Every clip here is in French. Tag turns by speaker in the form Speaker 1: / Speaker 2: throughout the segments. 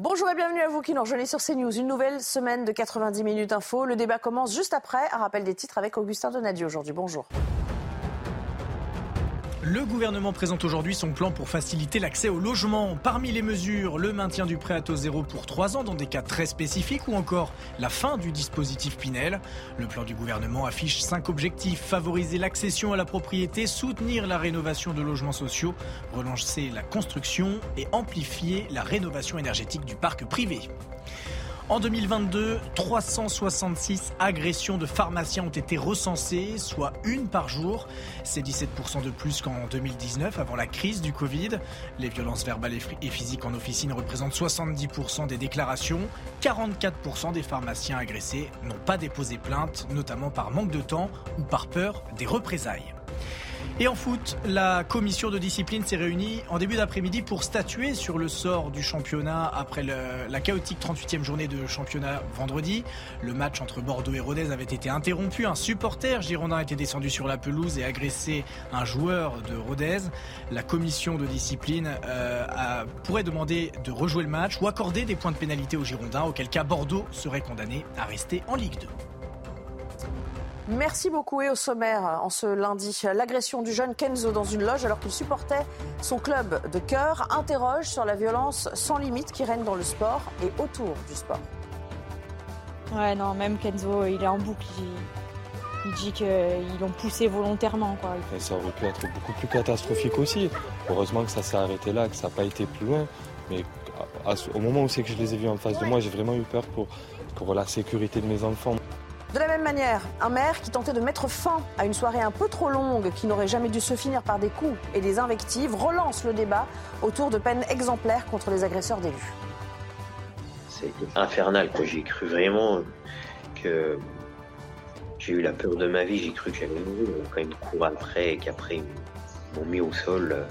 Speaker 1: Bonjour et bienvenue à vous qui nous rejoignez sur CNews. Une nouvelle semaine de 90 minutes info. Le débat commence juste après. Un rappel des titres avec Augustin Donadieu aujourd'hui. Bonjour.
Speaker 2: Le gouvernement présente aujourd'hui son plan pour faciliter l'accès au logement. Parmi les mesures, le maintien du prêt à taux zéro pour 3 ans dans des cas très spécifiques ou encore la fin du dispositif Pinel. Le plan du gouvernement affiche 5 objectifs. Favoriser l'accession à la propriété, soutenir la rénovation de logements sociaux, relancer la construction et amplifier la rénovation énergétique du parc privé. En 2022, 366 agressions de pharmaciens ont été recensées, soit une par jour. C'est 17% de plus qu'en 2019, avant la crise du Covid. Les violences verbales et physiques en officine représentent 70% des déclarations. 44% des pharmaciens agressés n'ont pas déposé plainte, notamment par manque de temps ou par peur des représailles. Et en foot, la commission de discipline s'est réunie en début d'après-midi pour statuer sur le sort du championnat après la chaotique 38e journée de championnat vendredi. Le match entre Bordeaux et Rodez avait été interrompu. Un supporter girondin était descendu sur la pelouse et agressé un joueur de Rodez. La commission de discipline euh, pourrait demander de rejouer le match ou accorder des points de pénalité aux Girondins, auquel cas Bordeaux serait condamné à rester en Ligue 2.
Speaker 1: Merci beaucoup. Et au sommaire, en ce lundi, l'agression du jeune Kenzo dans une loge alors qu'il supportait son club de cœur interroge sur la violence sans limite qui règne dans le sport et autour du sport.
Speaker 3: Ouais, non, même Kenzo, il est en boucle. Il, dit qu'ils l'ont poussé volontairement. Quoi.
Speaker 4: ça aurait pu être beaucoup plus catastrophique aussi. Heureusement que ça s'est arrêté là, que ça n'a pas été plus loin. Mais au moment où c'est que je les ai vus en face de moi, j'ai vraiment eu peur pour, pour la sécurité de mes enfants.
Speaker 1: De la même manière, un maire qui tentait de mettre fin à une soirée un peu trop longue qui n'aurait jamais dû se finir par des coups et des invectives relance le débat autour de peines exemplaires contre les agresseurs d'élus.
Speaker 5: C'est infernal. J'ai cru vraiment que j'ai eu la peur de ma vie. J'ai cru que j'allais mourir. Quand ils me courent après et qu'après ils m'ont mis au sol,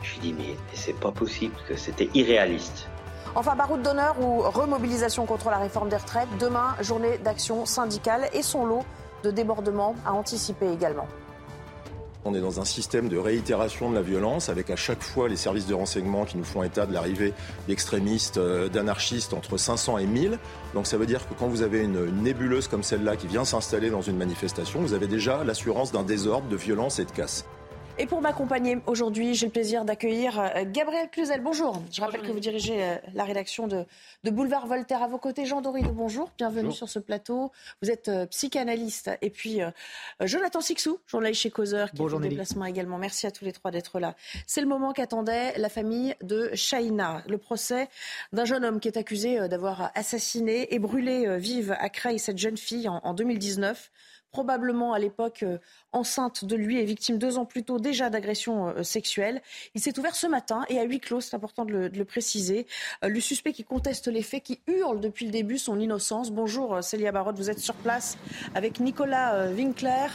Speaker 5: j'ai dit mais c'est pas possible, que c'était irréaliste.
Speaker 1: Enfin, baroud d'honneur ou remobilisation contre la réforme des retraites. Demain, journée d'action syndicale et son lot de débordements à anticiper également.
Speaker 6: On est dans un système de réitération de la violence avec à chaque fois les services de renseignement qui nous font état de l'arrivée d'extrémistes, d'anarchistes entre 500 et 1000. Donc ça veut dire que quand vous avez une, nébuleuse comme celle-là qui vient s'installer dans une manifestation, vous avez déjà l'assurance d'un désordre, de violence et de casse.
Speaker 1: Et pour m'accompagner aujourd'hui, j'ai le plaisir d'accueillir euh, Gabriel Cluzel. Bonjour. Je rappelle que vous dirigez euh, la rédaction de, Boulevard Voltaire. À vos côtés, Jean Doride. Bonjour. Bienvenue sur ce plateau. Vous êtes euh, psychanalyste. Et puis Jonathan Sixou, journaliste chez Causeur, qui est en déplacement également. Merci à tous les trois d'être là. C'est le moment qu'attendait la famille de Shaina. Le procès d'un jeune homme qui est accusé d'avoir assassiné et brûlé vive à Creil cette jeune fille en, en 2019 probablement à l'époque euh, enceinte de lui et victime deux ans plus tôt déjà d'agression euh, sexuelle. Il s'est ouvert ce matin et à huis clos, c'est important de le, préciser. Euh, le suspect qui conteste les faits, qui hurle depuis le début son innocence. Bonjour Célia Barotte, vous êtes sur place avec Nicolas Winkler.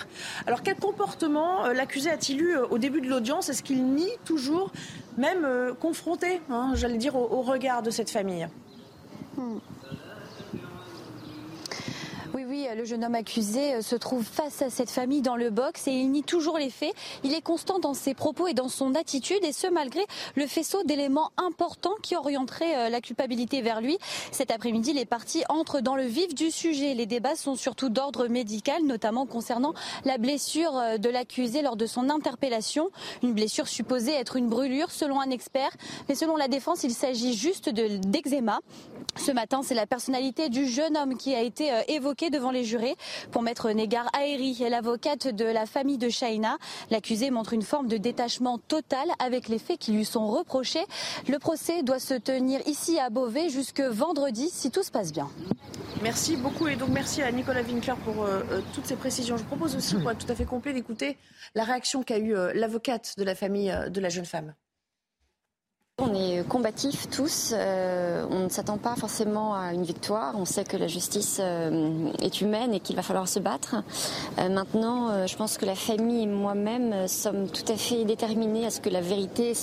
Speaker 1: Alors quel comportement l'accusé a-t-il eu au début de l'audience? Est-ce qu'il nie toujours, même confronté, hein, j'allais dire, au, regard de cette famille? Hmm.
Speaker 7: Oui, oui, le jeune homme accusé euh, se trouve face à cette famille dans le box et il nie toujours les faits. Il est constant dans ses propos et dans son attitude et ce malgré le faisceau d'éléments importants qui orienteraient euh, la culpabilité vers lui. Cet après-midi, les parties entrent dans le vif du sujet. Les débats sont surtout d'ordre médical, notamment concernant la blessure euh, de l'accusé lors de son interpellation. Une blessure supposée être une brûlure selon un expert, mais selon la défense, il s'agit juste d'eczéma. Ce matin, c'est la personnalité du jeune homme qui a été évoquée devant les jurés. Pour Maître Négar Aéri, l'avocate de la famille de Shaina, l'accusé montre une forme de détachement total avec les faits qui lui sont reprochés. Le procès doit se tenir ici à Beauvais jusque vendredi si tout se passe bien.
Speaker 1: Merci beaucoup et donc merci à Nicolas Winkler pour euh, euh, toutes ces précisions. Je propose aussi, pour être tout à fait complet, d'écouter la réaction qu'a eue euh, l'avocate de la famille de la jeune femme.
Speaker 8: On est combatifs tous. Euh, on ne s'attend pas forcément à une victoire. On sait que la justice euh, est humaine et qu'il va falloir se battre. Euh, maintenant, je pense que la famille et moi-même sommes tout à fait déterminés à ce que la vérité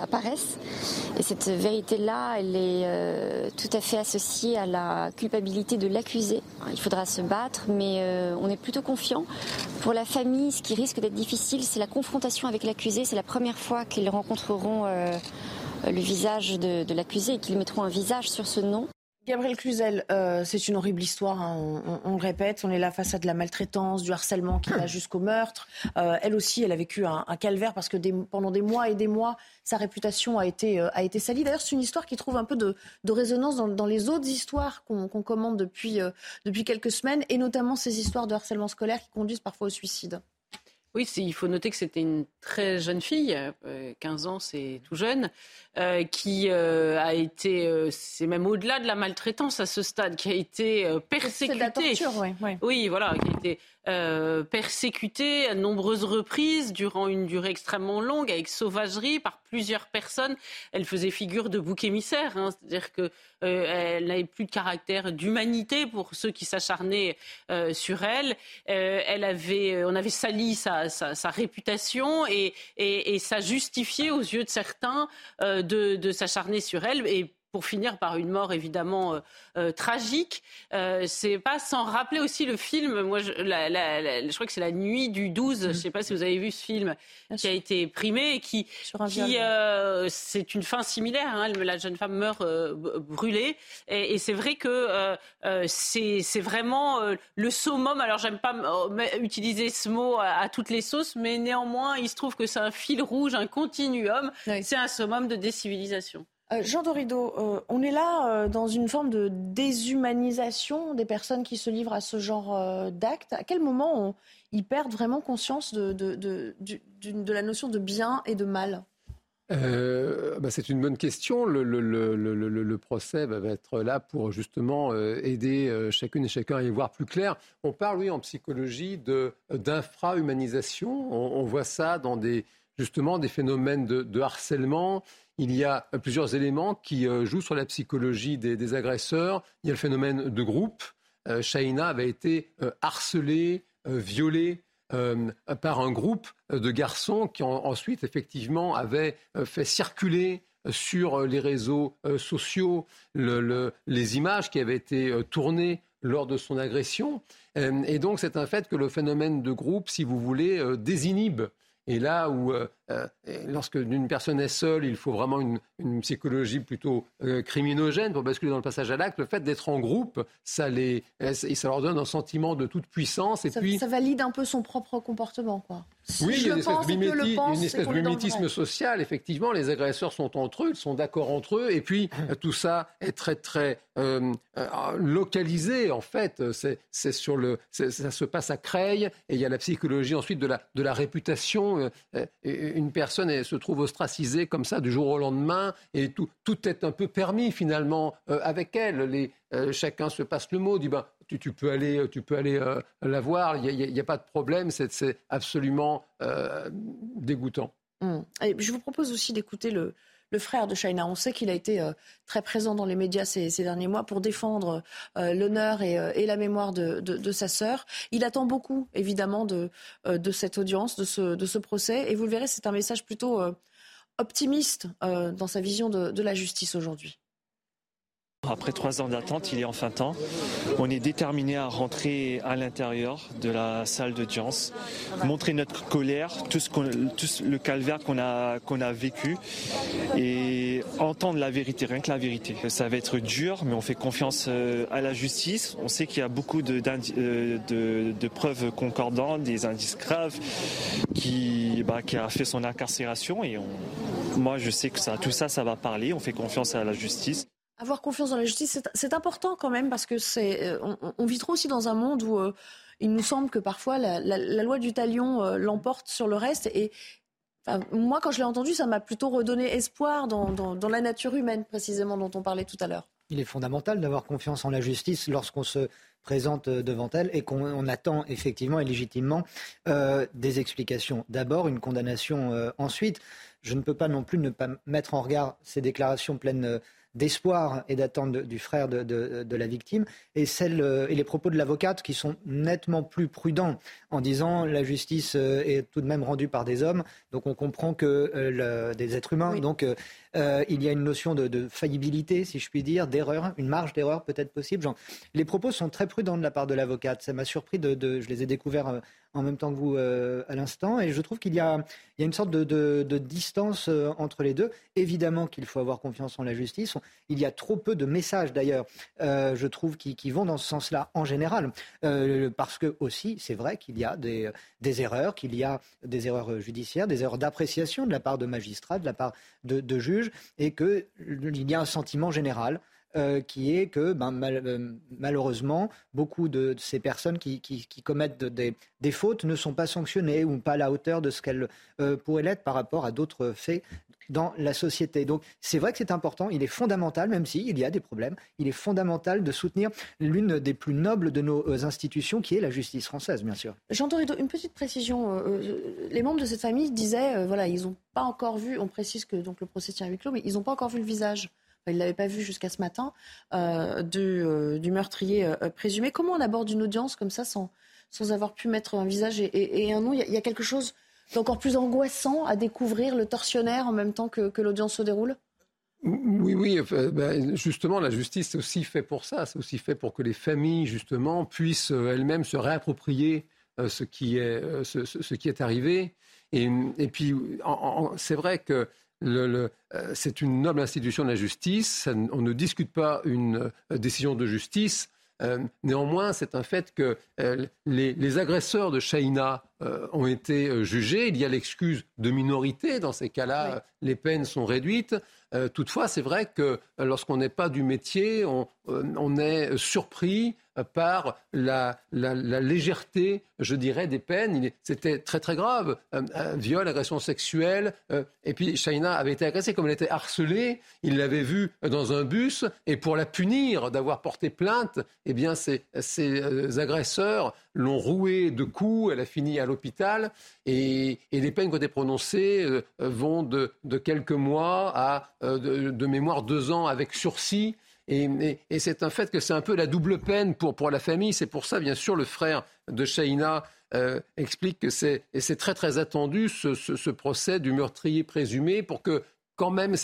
Speaker 8: apparaisse. Et cette vérité-là, elle est tout à fait associée à la culpabilité de l'accusé. Il faudra se battre, mais on est plutôt confiant. Pour la famille, ce qui risque d'être difficile, c'est la confrontation avec l'accusé. C'est la première fois qu'ils rencontreront euh, le visage de, l'accusé et qu'ils mettront un visage sur ce nom.
Speaker 1: Gabriel Cluzel, euh, c'est une horrible histoire, hein. on, le répète, on est là face à de la maltraitance, du harcèlement qui va jusqu'au meurtre. Euh, elle aussi, elle a vécu un, calvaire parce que pendant des mois et des mois, sa réputation a été, a été salie. D'ailleurs, c'est une histoire qui trouve un peu de, résonance dans, les autres histoires qu'on commande depuis, depuis quelques semaines, et notamment ces histoires de harcèlement scolaire qui conduisent parfois au suicide.
Speaker 9: Oui, il faut noter que c'était une très jeune fille, 15 euh, ans, c'est tout jeune, euh, qui euh, a été, c'est même au-delà de la maltraitance à ce stade, qui a été persécutée. C'est
Speaker 1: la torture, oui.
Speaker 9: Oui, voilà, qui a été euh, persécutée à nombreuses reprises durant une durée extrêmement longue avec sauvagerie par plusieurs personnes. Elle faisait figure de bouc émissaire, hein. c'est-à-dire qu'elle euh, n'avait plus de caractère d'humanité pour ceux qui s'acharnaient euh, sur elle. elle avait, on avait sali sa, réputation et, ça justifiait aux yeux de certains de, de s'acharner sur elle. Et pour finir par une mort évidemment euh, euh, tragique. Euh, c'est pas sans rappeler aussi le film. Moi, je, je crois que c'est la nuit du 12. Je ne sais pas si vous avez vu ce film qui a été primé et qui, qui c'est une fin similaire. Hein. La jeune femme meurt brûlée et, c'est vrai que c'est vraiment le summum. Alors, j'aime pas utiliser ce mot à, toutes les sauces, mais néanmoins, il se trouve que c'est un fil rouge, un continuum. C'est un summum de décivilisation.
Speaker 1: Euh, Jean Dorido, euh, on est là euh, dans une forme de déshumanisation des personnes qui se livrent à ce genre d'actes. À quel moment ils perdent vraiment conscience de, la notion de bien et de mal?
Speaker 10: Bah, c'est une bonne question. Le, procès va être là pour justement aider chacune et chacun à y voir plus clair. On parle, oui, en psychologie d'infra-humanisation. On, on, voit ça dans des, justement des phénomènes de, harcèlement il y a plusieurs éléments qui euh, jouent sur la psychologie des, agresseurs. Il y a le phénomène de groupe. Euh, Shaina avait été euh, harcelée, violée par un groupe de garçons qui ensuite, effectivement, avaient fait circuler sur les réseaux sociaux les images qui avaient été tournées lors de son agression. et donc, c'est un fait que le phénomène de groupe, si vous voulez, désinhibe. Et là où euh, lorsque une personne est seule, il faut vraiment une, psychologie plutôt euh, criminogène pour basculer dans le passage à l'acte. Le fait d'être en groupe, ça, les, euh, ça leur donne un sentiment de toute puissance. Et
Speaker 1: ça,
Speaker 10: puis,
Speaker 1: ça valide un peu son propre comportement, quoi.
Speaker 10: oui, il y a une espèce, de mimétisme social. Effectivement, les agresseurs sont entre eux, ils sont d'accord entre eux, et puis tout ça est très très localisé. En fait, c'est sur le, ça se passe à Creil, et il y a la psychologie ensuite de la de la réputation une personne se trouve ostracisée comme ça du jour au lendemain et tout, tout est un peu permis finalement euh, avec elle. Les, euh, chacun se passe le mot, dit ben, tu, peux aller, tu peux aller euh, la voir, il n'y a, pas de problème, c'est absolument dégoûtant.
Speaker 1: Hum. je vous propose aussi d'écouter le, le frère de Shaina. On sait qu'il a été euh, très présent dans les médias ces, derniers mois pour défendre euh, l'honneur euh, et, la mémoire de, sa sœur. Il attend beaucoup, évidemment, de, cette audience, de ce, procès. Et vous le verrez, c'est un message plutôt optimiste dans sa vision de la justice aujourd'hui.
Speaker 11: Après trois ans d'attente, il est enfin temps. On est déterminé à rentrer à l'intérieur de la salle d'audience, montrer notre colère, tout, le calvaire qu'on a, vécu et entendre la vérité, rien que la vérité. Ça va être dur, mais on fait confiance euh, à la justice. On sait qu'il y a beaucoup de, euh, de, preuves concordantes, des indices graves qui, bah, qui a fait son incarcération et moi je sais que tout ça, ça va parler. On fait confiance à la justice.
Speaker 1: Avoir confiance dans la justice, c'est important quand même parce que c'est, euh, on, vit trop aussi dans un monde où euh, il nous semble que parfois la, loi du talion euh, l'emporte sur le reste. Et moi, quand je l'ai entendu, ça m'a plutôt redonné espoir dans, la nature humaine, précisément, dont on parlait tout à l'heure.
Speaker 12: Il est fondamental d'avoir confiance en la justice lorsqu'on se présente devant elle et qu'on attend effectivement et légitimement des explications. D'abord, une condamnation ensuite. je ne peux pas non plus ne pas mettre en regard ces déclarations pleines d'espoir et d'attente du frère de, la victime, et, celle, euh, et les propos de l'avocate qui sont nettement plus prudents en disant la justice euh, est tout de même rendue par des hommes, donc on comprend que euh, des êtres humains, donc il y a une notion de, faillibilité, si je puis dire, d'erreur, une marge d'erreur peut-être possible. les propos sont très prudents de la part de l'avocate. Ça m'a surpris de, je les ai découverts en même temps que vous euh, à l'instant. Et je trouve qu'il y, a, une sorte de, distance euh, entre les deux. Évidemment qu'il faut avoir confiance en la justice. Il y a trop peu de messages d'ailleurs, euh, je trouve, qui, vont dans ce sens-là en général. parce que aussi, c'est vrai qu'il y a des, erreurs, qu'il y a des erreurs judiciaires, des erreurs d'appréciation de la part de magistrats, de la part de, de juges, et qu'il y a un sentiment général euh, qui est que ben, euh, malheureusement, beaucoup de, ces personnes qui, commettent des, fautes ne sont pas sanctionnées ou pas à la hauteur de ce qu'elles euh, pourraient l'être par rapport à d'autres faits dans la société. Donc c'est vrai que c'est important, il est fondamental, même s'il y a des problèmes, il est fondamental de soutenir l'une des plus nobles de nos institutions, qui est la justice française, bien sûr.
Speaker 1: Dorido, une petite précision. les membres de cette famille disaient, voilà, ils n'ont pas encore vu, on précise que donc, le procès tient à huis clos, mais ils n'ont pas encore vu le visage il ne l'avait pas vu jusqu'à ce matin, euh, euh, du meurtrier euh, présumé. Comment on aborde une audience comme ça sans, sans avoir pu mettre un visage et, un nom? Il y, a, quelque chose d'encore plus angoissant à découvrir le tortionnaire en même temps que, l'audience se déroule?
Speaker 10: Oui, oui. Ben, justement, la justice, c'est aussi fait pour ça. C'est aussi fait pour que les familles, justement, puissent elles-mêmes se réapproprier ce, qui est, ce, qui est arrivé. Et, puis, c'est vrai que euh, c'est une noble institution de la justice. On ne discute pas une euh, décision de justice. Euh, néanmoins, c'est un fait que les, agresseurs de Shaina ont été jugés. Il y a l'excuse de minorité. Dans ces cas-là, les peines sont réduites. toutefois, c'est vrai que lorsqu'on n'est pas du métier, on est surpris par la, légèreté, je dirais, des peines. C'était très très grave. Euh, viol, agression sexuelle. Euh, et puis Shaina avait été agressée comme elle était harcelée. Il l'avait vue dans un bus. Et pour la punir d'avoir porté plainte, eh bien, ces, euh, agresseurs l'ont rouée de coups. Elle a fini à l'hôpital. Et, les peines qui ont été prononcées vont de, quelques mois à, de mémoire, deux ans avec sursis. Et, c'est un fait que c'est un peu la double peine pour, pour la famille. C'est pour ça, bien sûr, le frère de Shaina euh, explique que c'est, très très attendu, ce, procès du meurtrier présumé, pour que quand même,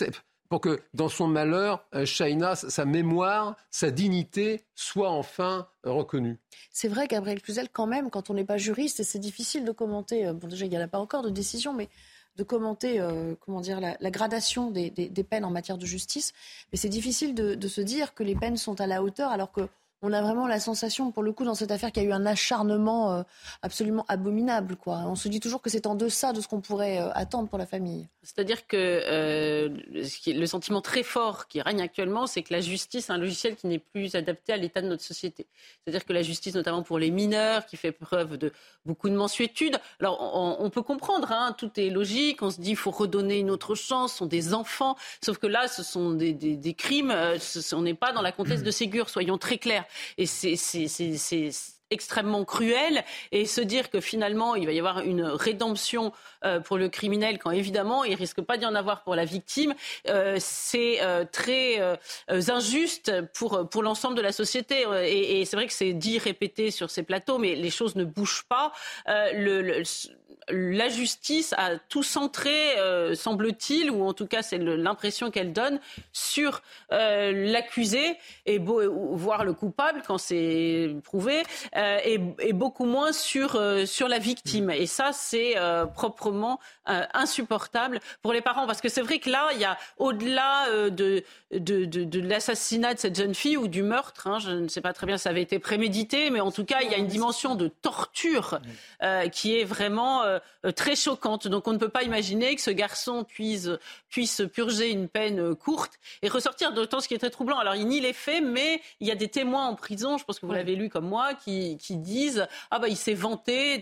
Speaker 10: pour que dans son malheur, euh, Shaina, sa mémoire, sa dignité soit enfin reconnue.
Speaker 1: C'est vrai, Gabriel Cluzel, quand même, quand on n'est pas juriste, c'est difficile de commenter, euh, bon déjà il n'y en a pas encore de décision, mais de commenter euh, comment dire, la, gradation des, peines en matière de justice, mais c'est difficile de, se dire que les peines sont à la hauteur alors que on a vraiment la sensation, pour le coup, dans cette affaire, qu'il y a eu un acharnement euh, absolument abominable. On se dit toujours que c'est en deçà de ce qu'on pourrait euh, attendre pour la famille.
Speaker 9: C'est-à-dire que euh, le sentiment très fort qui règne actuellement, c'est que la justice un logiciel qui n'est plus adapté à l'état de notre société. C'est-à-dire que la justice, notamment pour les mineurs, qui fait preuve de beaucoup de mensuétude. Alors, on, peut comprendre, hein, tout est logique. On se dit, il faut redonner une autre chance. Ce sont des enfants. Sauf que là, ce sont des, des crimes. on n'est pas dans la comtesse de Ségur. Soyons très clairs. Et c'est extrêmement cruel. Et se dire que finalement il va y avoir une rédemption euh, pour le criminel quand évidemment il risque pas d'y en avoir pour la victime euh, c'est euh, très injuste pour pour l'ensemble de la société. Et, c'est vrai que c'est dit répété sur ces plateaux mais les choses ne bougent pas. Le la justice a tout centré, euh, semble-t-il, ou en tout cas c'est l'impression qu'elle donne, sur euh, l'accusé, et voire le coupable quand c'est prouvé, euh, et, beaucoup moins sur, sur la victime. Et ça, c'est proprement insupportable pour les parents, parce que c'est vrai que là, il y a au-delà de, de, de, l'assassinat de cette jeune fille ou du meurtre, hein, je ne sais pas très bien si ça avait été prémédité, mais en tout cas, il y a une dimension de torture qui est vraiment très choquante. Donc on ne peut pas imaginer que ce garçon puisse, puisse purger une peine euh, courte et ressortir d'autant ce qui est très troublant. Alors il nie les faits, mais il y a des témoins en prison, je pense que vous l'avez lu comme moi, qui, qui disent ah bah il s'est vanté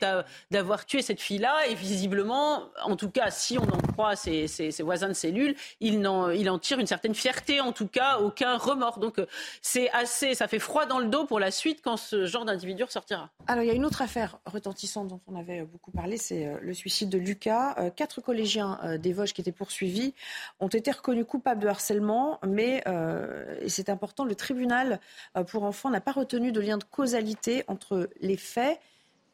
Speaker 9: d'avoir tué cette fille-là et visiblement, en tout cas si on en croit ses, ses, voisins de cellule, il en, il en tire une certaine fierté, en tout cas aucun remords. Donc euh, c'est assez, ça fait froid dans le dos pour la suite quand ce genre d'individu ressortira.
Speaker 1: Alors il y a une autre affaire retentissante dont on avait beaucoup parlé, c'est c'est le suicide de Lucas. Quatre collégiens des Vosges qui étaient poursuivis ont été reconnus coupables de harcèlement, mais, et c'est important, le tribunal pour enfants n'a pas retenu de lien de causalité entre les faits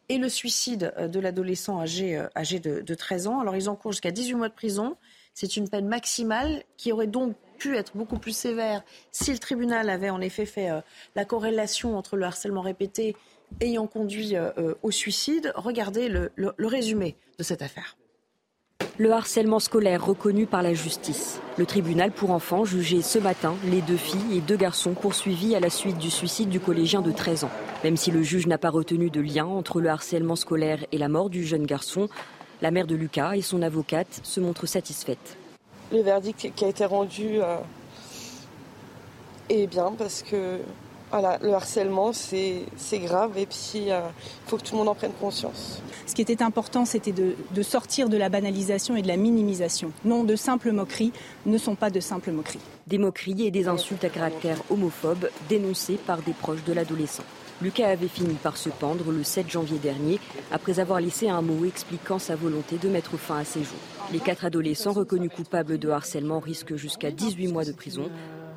Speaker 1: et le suicide de l'adolescent âgé, âgé de, de 13 ans. Alors ils encourent jusqu'à 18 mois de prison. C'est une peine maximale qui aurait donc pu être beaucoup plus sévère si le tribunal avait en effet fait euh, la corrélation entre le harcèlement répété ayant conduit euh, euh, au suicide. Regardez le, résumé de cette affaire.
Speaker 13: Le harcèlement scolaire reconnu par la justice. Le tribunal pour enfants jugeait ce matin les deux filles et deux garçons poursuivis à la suite du suicide du collégien de 13 ans. Même si le juge n'a pas retenu de lien entre le harcèlement scolaire et la mort du jeune garçon, la mère de Lucas et son avocate se montrent satisfaites.
Speaker 14: Le verdict qui a été rendu euh, est bien parce que voilà, le harcèlement, c'est grave et puis il euh, faut que tout le monde en prenne conscience.
Speaker 15: Ce qui était important, c'était de, de, sortir de la banalisation et de la minimisation. Non, de simples moqueries ne sont pas de simples moqueries.
Speaker 13: Des moqueries et des insultes à caractère homophobe dénoncées par des proches de l'adolescent. Lucas avait fini par se pendre le 7 janvier dernier après avoir laissé un mot expliquant sa volonté de mettre fin à ses jours. Les quatre adolescents reconnus coupables de harcèlement risquent jusqu'à 18 mois de prison.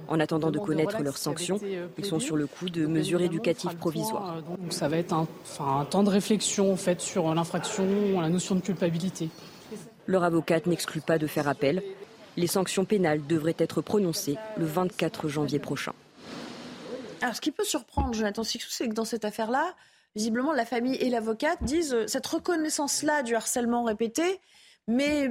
Speaker 13: En attendant de connaître leurs sanctions, ils sont sur le coup de mesures éducatives provisoires.
Speaker 16: Donc ça va être un, un temps de réflexion en fait, sur l'infraction, la notion de culpabilité.
Speaker 13: Leur avocate n'exclut pas de faire appel. Les sanctions pénales devraient être prononcées le 24 janvier prochain.
Speaker 1: Alors, ce qui peut surprendre Jonathan Sixou, c'est que dans cette affaire-là, visiblement, la famille et l'avocate disent euh, cette reconnaissance-là du harcèlement répété, mais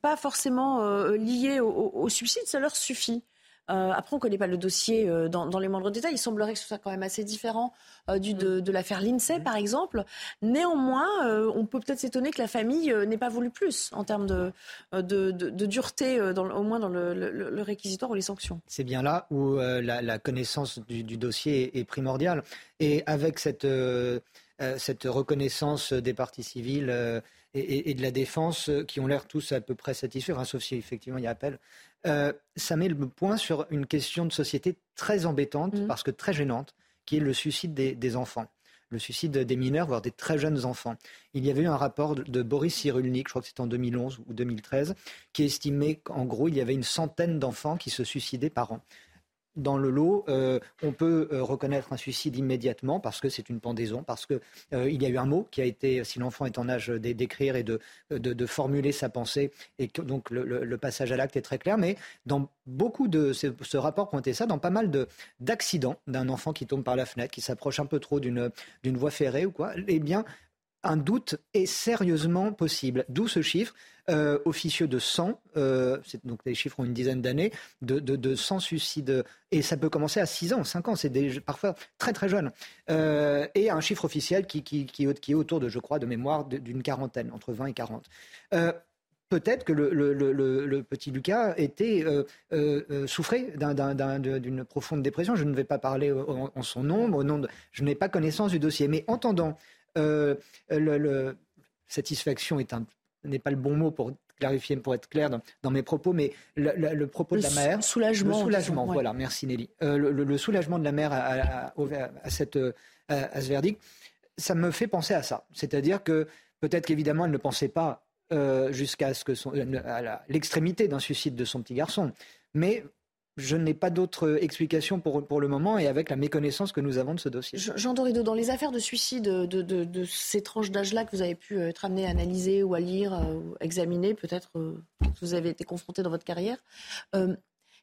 Speaker 1: pas forcément euh, liée au, suicide, ça leur suffit. Euh, après, on ne connaît pas le dossier euh, dans, les moindres détails. Il semblerait que ce soit quand même assez différent euh, du, de, de l'affaire Lindsay, par exemple. Néanmoins, on peut peut-être s'étonner que la famille n'ait pas voulu plus en termes de, de, de dureté, dans, au moins dans le, le, réquisitoire ou les sanctions.
Speaker 12: C'est bien là où la, connaissance du, du, dossier est primordiale. Et avec cette, cette reconnaissance des parties civiles et, de la défense qui ont l'air tous à peu près satisfaits, enfin, sauf si effectivement il y a appel. Euh, ça met le point sur une question de société très embêtante, mmh. parce que très gênante, qui est le suicide des, enfants le suicide des mineurs, voire des très jeunes enfants. Il y avait eu un rapport de, Boris Cyrulnik, je crois que c'était en 2011 ou 2013, qui estimait qu'en gros, il y avait une centaine d'enfants qui se suicidaient par an dans le lot, euh, on peut euh, reconnaître un suicide immédiatement parce que c'est une pendaison, parce qu'il euh, y a eu un mot qui a été, si l'enfant est en âge d'écrire et de, formuler sa pensée, et que, donc le, passage à l'acte est très clair. Mais dans beaucoup de ce, rapport pointait ça, dans pas mal d'accidents d'un enfant qui tombe par la fenêtre, qui s'approche un peu trop d'une voie ferrée ou quoi, eh bien, un doute est sérieusement possible. D'où ce chiffre euh, officieux de 100, euh, donc les chiffres ont une dizaine d'années, de, de, 100 suicides. Et ça peut commencer à 6 ans, 5 ans, c'est parfois très très jeune. Euh, et un chiffre officiel qui, qui, qui, est autour de, je crois, de mémoire d'une quarantaine, entre 20 et 40 peut-être que le, petit Lucas était souffrait d'une profonde dépression. Je ne vais pas parler en, son nom, au nom de, je n'ai pas connaissance du dossier. Mais entendant euh, le, satisfaction n'est pas le bon mot pour clarifier, pour être clair dans, mes propos, mais le, propos de la mère.
Speaker 1: Soulagement.
Speaker 12: Le soulagement, voilà, merci Nelly. Euh, le, soulagement de la mère à, cette, à, ce verdict, ça me fait penser à ça. C'est-à-dire que peut-être qu'évidemment, elle ne pensait pas euh, jusqu'à ce que son, à l'extrémité d'un suicide de son petit garçon. Mais je n'ai pas d'autre explication pour, le moment et avec la méconnaissance que nous avons de ce dossier.
Speaker 1: Jean Dorido, dans les affaires de suicide de, ces tranches d'âge-là que vous avez pu être amené à analyser ou à lire euh, ou examiner, peut-être euh, que vous avez été confronté dans votre carrière, euh,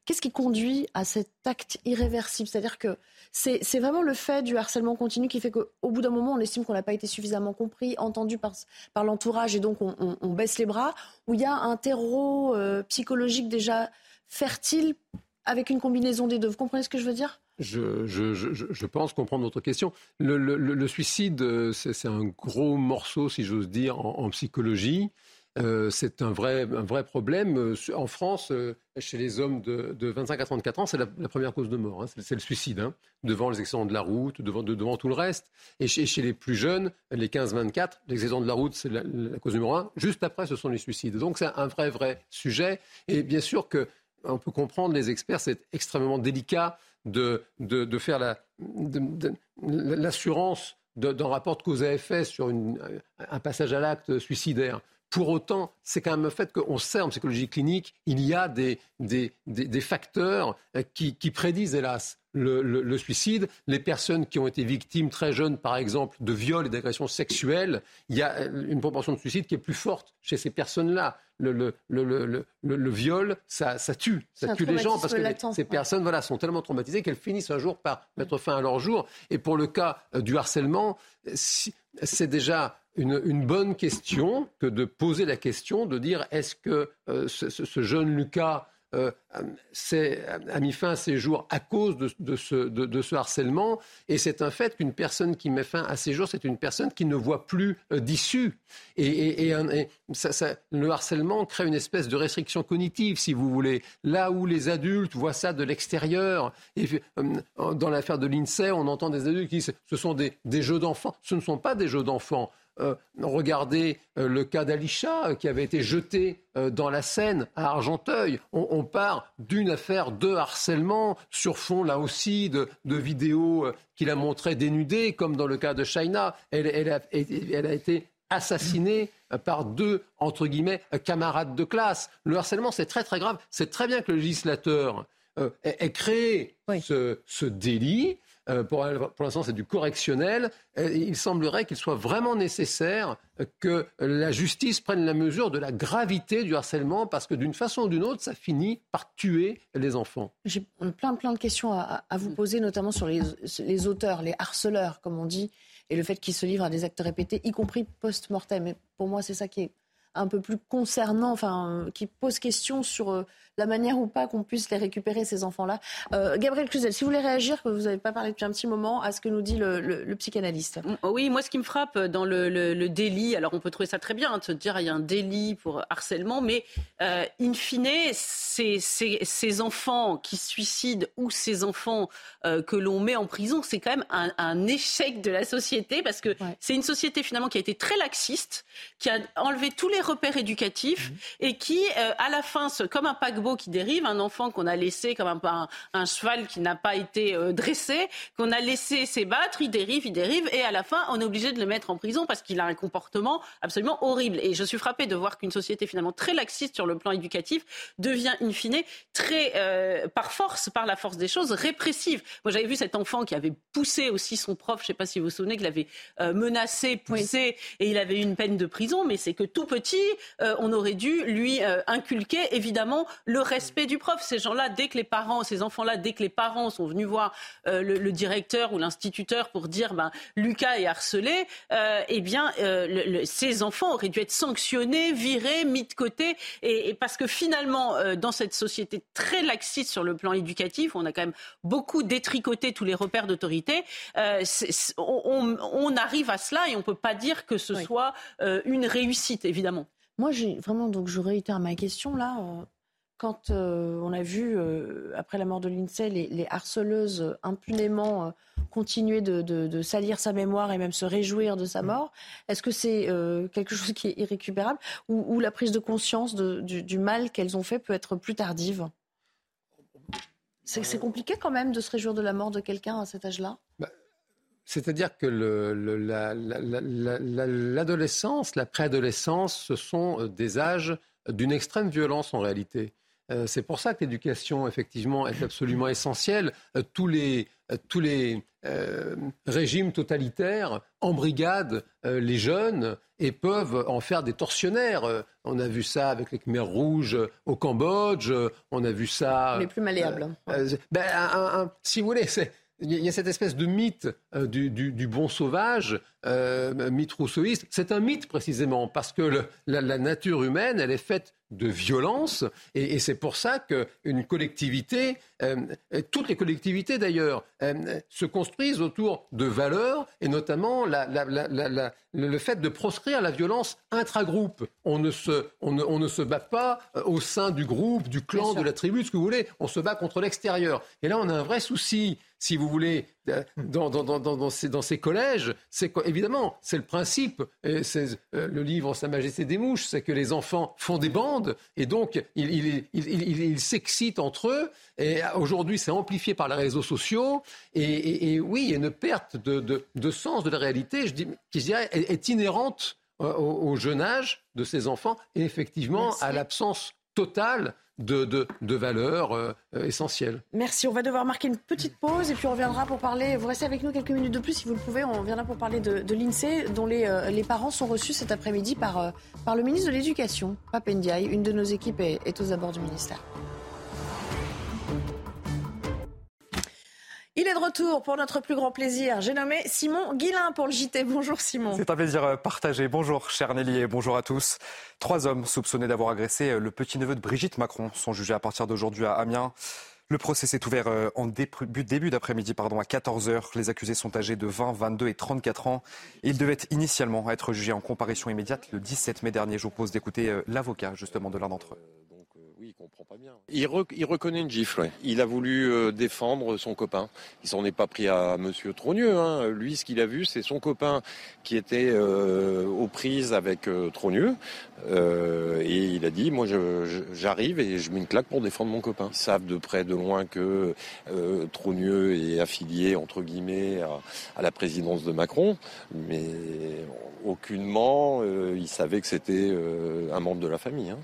Speaker 1: qu'est-ce qui conduit à cet acte irréversible? C'est-à-dire que c'est vraiment le fait du harcèlement continu qui fait qu'au bout d'un moment, on estime qu'on n'a pas été suffisamment compris, entendu par, l'entourage et donc on, on, baisse les bras, où il y a un terreau psychologique déjà fertile avec une combinaison des deux. Vous comprenez ce que je veux dire?
Speaker 10: Je, pense comprendre votre question. Le, suicide, euh, c'est un gros morceau, si j'ose dire, en, psychologie. Euh, c'est un vrai, un vrai problème. Euh, en France, chez les hommes de, 25 à 34 ans, c'est la, première cause de mort. Hein. C'est le suicide, hein. devant les accidents de la route, devant, tout le reste. Et chez, les plus jeunes, les 15-24, les accidents de la route, c'est la, cause numéro un. Juste après, ce sont les suicides. Donc c'est un vrai, vrai sujet. Et bien sûr que on peut comprendre les experts, c'est extrêmement délicat de, faire l'assurance d'un rapport de cause à effet sur un passage à l'acte suicidaire. Pour autant, c'est quand même le fait qu'on sait en psychologie clinique, il y a des, des, des, facteurs euh, qui, qui, prédisent, hélas, le, le, suicide. Les personnes qui ont été victimes très jeunes, par exemple, de viols et d'agressions sexuelles, il y a euh, une proportion de suicide qui est plus forte chez ces personnes-là. Le, le, le, viol, ça, ça tue, ça tue les gens parce que ces personnes voilà, sont tellement traumatisées qu'elles finissent un jour par mettre fin à leur jour. Et pour le cas euh, du harcèlement, c'est déjà une, bonne question que de poser la question, de dire est-ce que euh, ce, jeune Lucas euh, a mis fin à ses jours à cause de, ce, harcèlement? Et c'est un fait qu'une personne qui met fin à ses jours, c'est une personne qui ne voit plus euh, d'issue. Et, le harcèlement crée une espèce de restriction cognitive, si vous voulez. Là où les adultes voient ça de l'extérieur, et dans l'affaire de l'INSEE, on entend des adultes qui disent ce sont des jeux d'enfants. Ce ne sont pas des jeux d'enfants. Euh, regardez euh, le cas d'Alisha euh, qui avait été jeté dans la Seine à Argenteuil. On, part d'une affaire de harcèlement sur fond là aussi de, vidéos qu'il a montrées dénudées, comme dans le cas de Shaina. Elle, a, été assassinée par deux, entre guillemets, camarades de classe. Le harcèlement, c'est très très grave. C'est très bien que le législateur ait, créé ce, délit. Euh, pour, l'instant, c'est du correctionnel. Euh, il semblerait qu'il soit vraiment nécessaire que la justice prenne la mesure de la gravité du harcèlement, parce que d'une façon ou d'une autre, ça finit par tuer les enfants.
Speaker 1: J'ai plein, plein de questions à, vous poser, notamment sur les, auteurs, les harceleurs, comme on dit, et le fait qu'ils se livrent à des actes répétés, y compris post-mortem. Mais pour moi, c'est ça qui est un peu plus concernant, enfin, qui pose question sur euh, la manière ou pas qu'on puisse les récupérer, ces enfants-là. Euh, Gabriel Cluzel, si vous voulez réagir, que vous n'avez pas parlé depuis un petit moment, à ce que nous dit le, psychanalyste. Mm,
Speaker 9: oui, moi, ce qui me frappe dans le, délit, alors on peut trouver ça très bien, hein, de se dire il y a un délit pour harcèlement, mais euh, in fine, ces, ces, enfants qui suicident ou ces enfants euh, que l'on met en prison, c'est quand même un, échec de la société parce que c'est une société finalement qui a été très laxiste, qui a enlevé tous les repères éducatifs mmh. et qui, à la fin, comme un paquebot, qui dérive, un enfant qu'on a laissé comme un, un, cheval qui n'a pas été euh, dressé, qu'on a laissé s'ébattre, il dérive, il dérive, et à la fin, on est obligé de le mettre en prison parce qu'il a un comportement absolument horrible. Et je suis frappée de voir qu'une société finalement très laxiste sur le plan éducatif devient in fine très, euh, par force, par la force des choses, répressive. Moi, j'avais vu cet enfant qui avait poussé aussi son prof, je ne sais pas si vous vous souvenez, qu'il avait euh, menacé, poussé, et il avait eu une peine de prison, mais c'est que tout petit, on aurait dû lui inculquer évidemment le respect du prof. Ces gens-là, dès que les parents, ces enfants-là, dès que les parents sont venus voir euh, le, directeur ou l'instituteur pour dire ben Lucas est harcelé, euh, eh bien euh, ces enfants auraient dû être sanctionnés, virés, mis de côté, et, parce que finalement dans cette société très laxiste sur le plan éducatif, on a quand même beaucoup détricoté tous les repères d'autorité. On, arrive à cela et on peut pas dire que ce soit une réussite, évidemment.
Speaker 1: Moi, j'ai vraiment, donc je réitère ma question là quand euh, on a vu, euh, après la mort de l'INSEE, les, harceleuses impunément euh, continuer de, salir sa mémoire et même se réjouir de sa mm. mort, est-ce que c'est quelque chose qui est irrécupérable ou, la prise de conscience du, mal qu'elles ont fait peut être plus tardive? C'est compliqué quand même de se réjouir de la mort de quelqu'un à cet âge-là? Bah,
Speaker 10: C'est-à-dire que l'adolescence, la préadolescence, ce sont des âges d'une extrême violence en réalité. Euh, c'est pour ça que l'éducation, effectivement, est absolument essentielle. Euh, tous les, euh, tous les régimes totalitaires embrigadent les jeunes et peuvent en faire des tortionnaires. on a vu ça avec les Khmers rouges au Cambodge, on a vu ça...
Speaker 1: Les plus malléables.
Speaker 10: Ben, si vous voulez, il y a cette espèce de mythe du, bon sauvage, mythe rousseauiste. C'est un mythe précisément parce que la, la, nature humaine, elle est faite de violence. Et, c'est pour ça qu'une collectivité, euh, toutes les collectivités d'ailleurs, euh, se construisent autour de valeurs et notamment le fait de proscrire la violence intragroupe. On ne se, on ne, se bat pas euh, au sein du groupe, du clan, de la tribu, ce que vous voulez. On se bat contre l'extérieur. Et là, on a un vrai souci si vous voulez, euh, dans, dans, ces, collèges, c'est évidemment, c'est le principe. Et c'est euh, le livre Sa Majesté des mouches, c'est que les enfants font des bandes et donc ils s'excitent entre eux. Et aujourd'hui, c'est amplifié par les réseaux sociaux. Et, oui, il y a une perte de, sens de la réalité, je dis, qui dirais, est, inhérente euh, au, jeune âge de ces enfants et effectivement à l'absence totale de, valeurs euh, essentielles.
Speaker 1: Merci. On va devoir marquer une petite pause et puis on reviendra pour parler. Vous restez avec nous quelques minutes de plus si vous le pouvez. On reviendra pour parler de, l'INSEE dont les, euh, les, parents sont reçus cet après-midi par, euh, par le ministre de l'Éducation, Papendiaï. Une de nos équipes est aux abords du ministère. Il est de retour pour notre plus grand plaisir. J'ai nommé Simon Guillain pour le JT. Bonjour Simon.
Speaker 17: C'est un plaisir euh, partagé. Bonjour cher Nelly et bonjour à tous. Trois hommes soupçonnés d'avoir agressé euh, le petit-neveu de Brigitte Macron sont jugés à partir d'aujourd'hui à Amiens. Le procès s'est ouvert euh, en début d'après-midi à 14h. Les accusés sont âgés de 20, 22 et 34 ans. Ils devaient initialement être jugés en comparution immédiate le 17 mai dernier. Je vous propose d'écouter l'avocat justement de l'un d'entre eux.
Speaker 18: Il. Il, reconnaît une gifle. Il a voulu euh, défendre son copain. Il s'en est pas pris à Monsieur Trogneux. Hein. Lui, ce qu'il a vu, c'est son copain qui était euh, aux prises avec euh, Trogneux. et il a dit, moi, j'arrive et je mets une claque pour défendre mon copain. Ils savent de près, de loin que Trogneux est affilié, entre guillemets, à, la présidence de Macron. Mais aucunement, ils savaient que c'était un membre de la famille. Hein.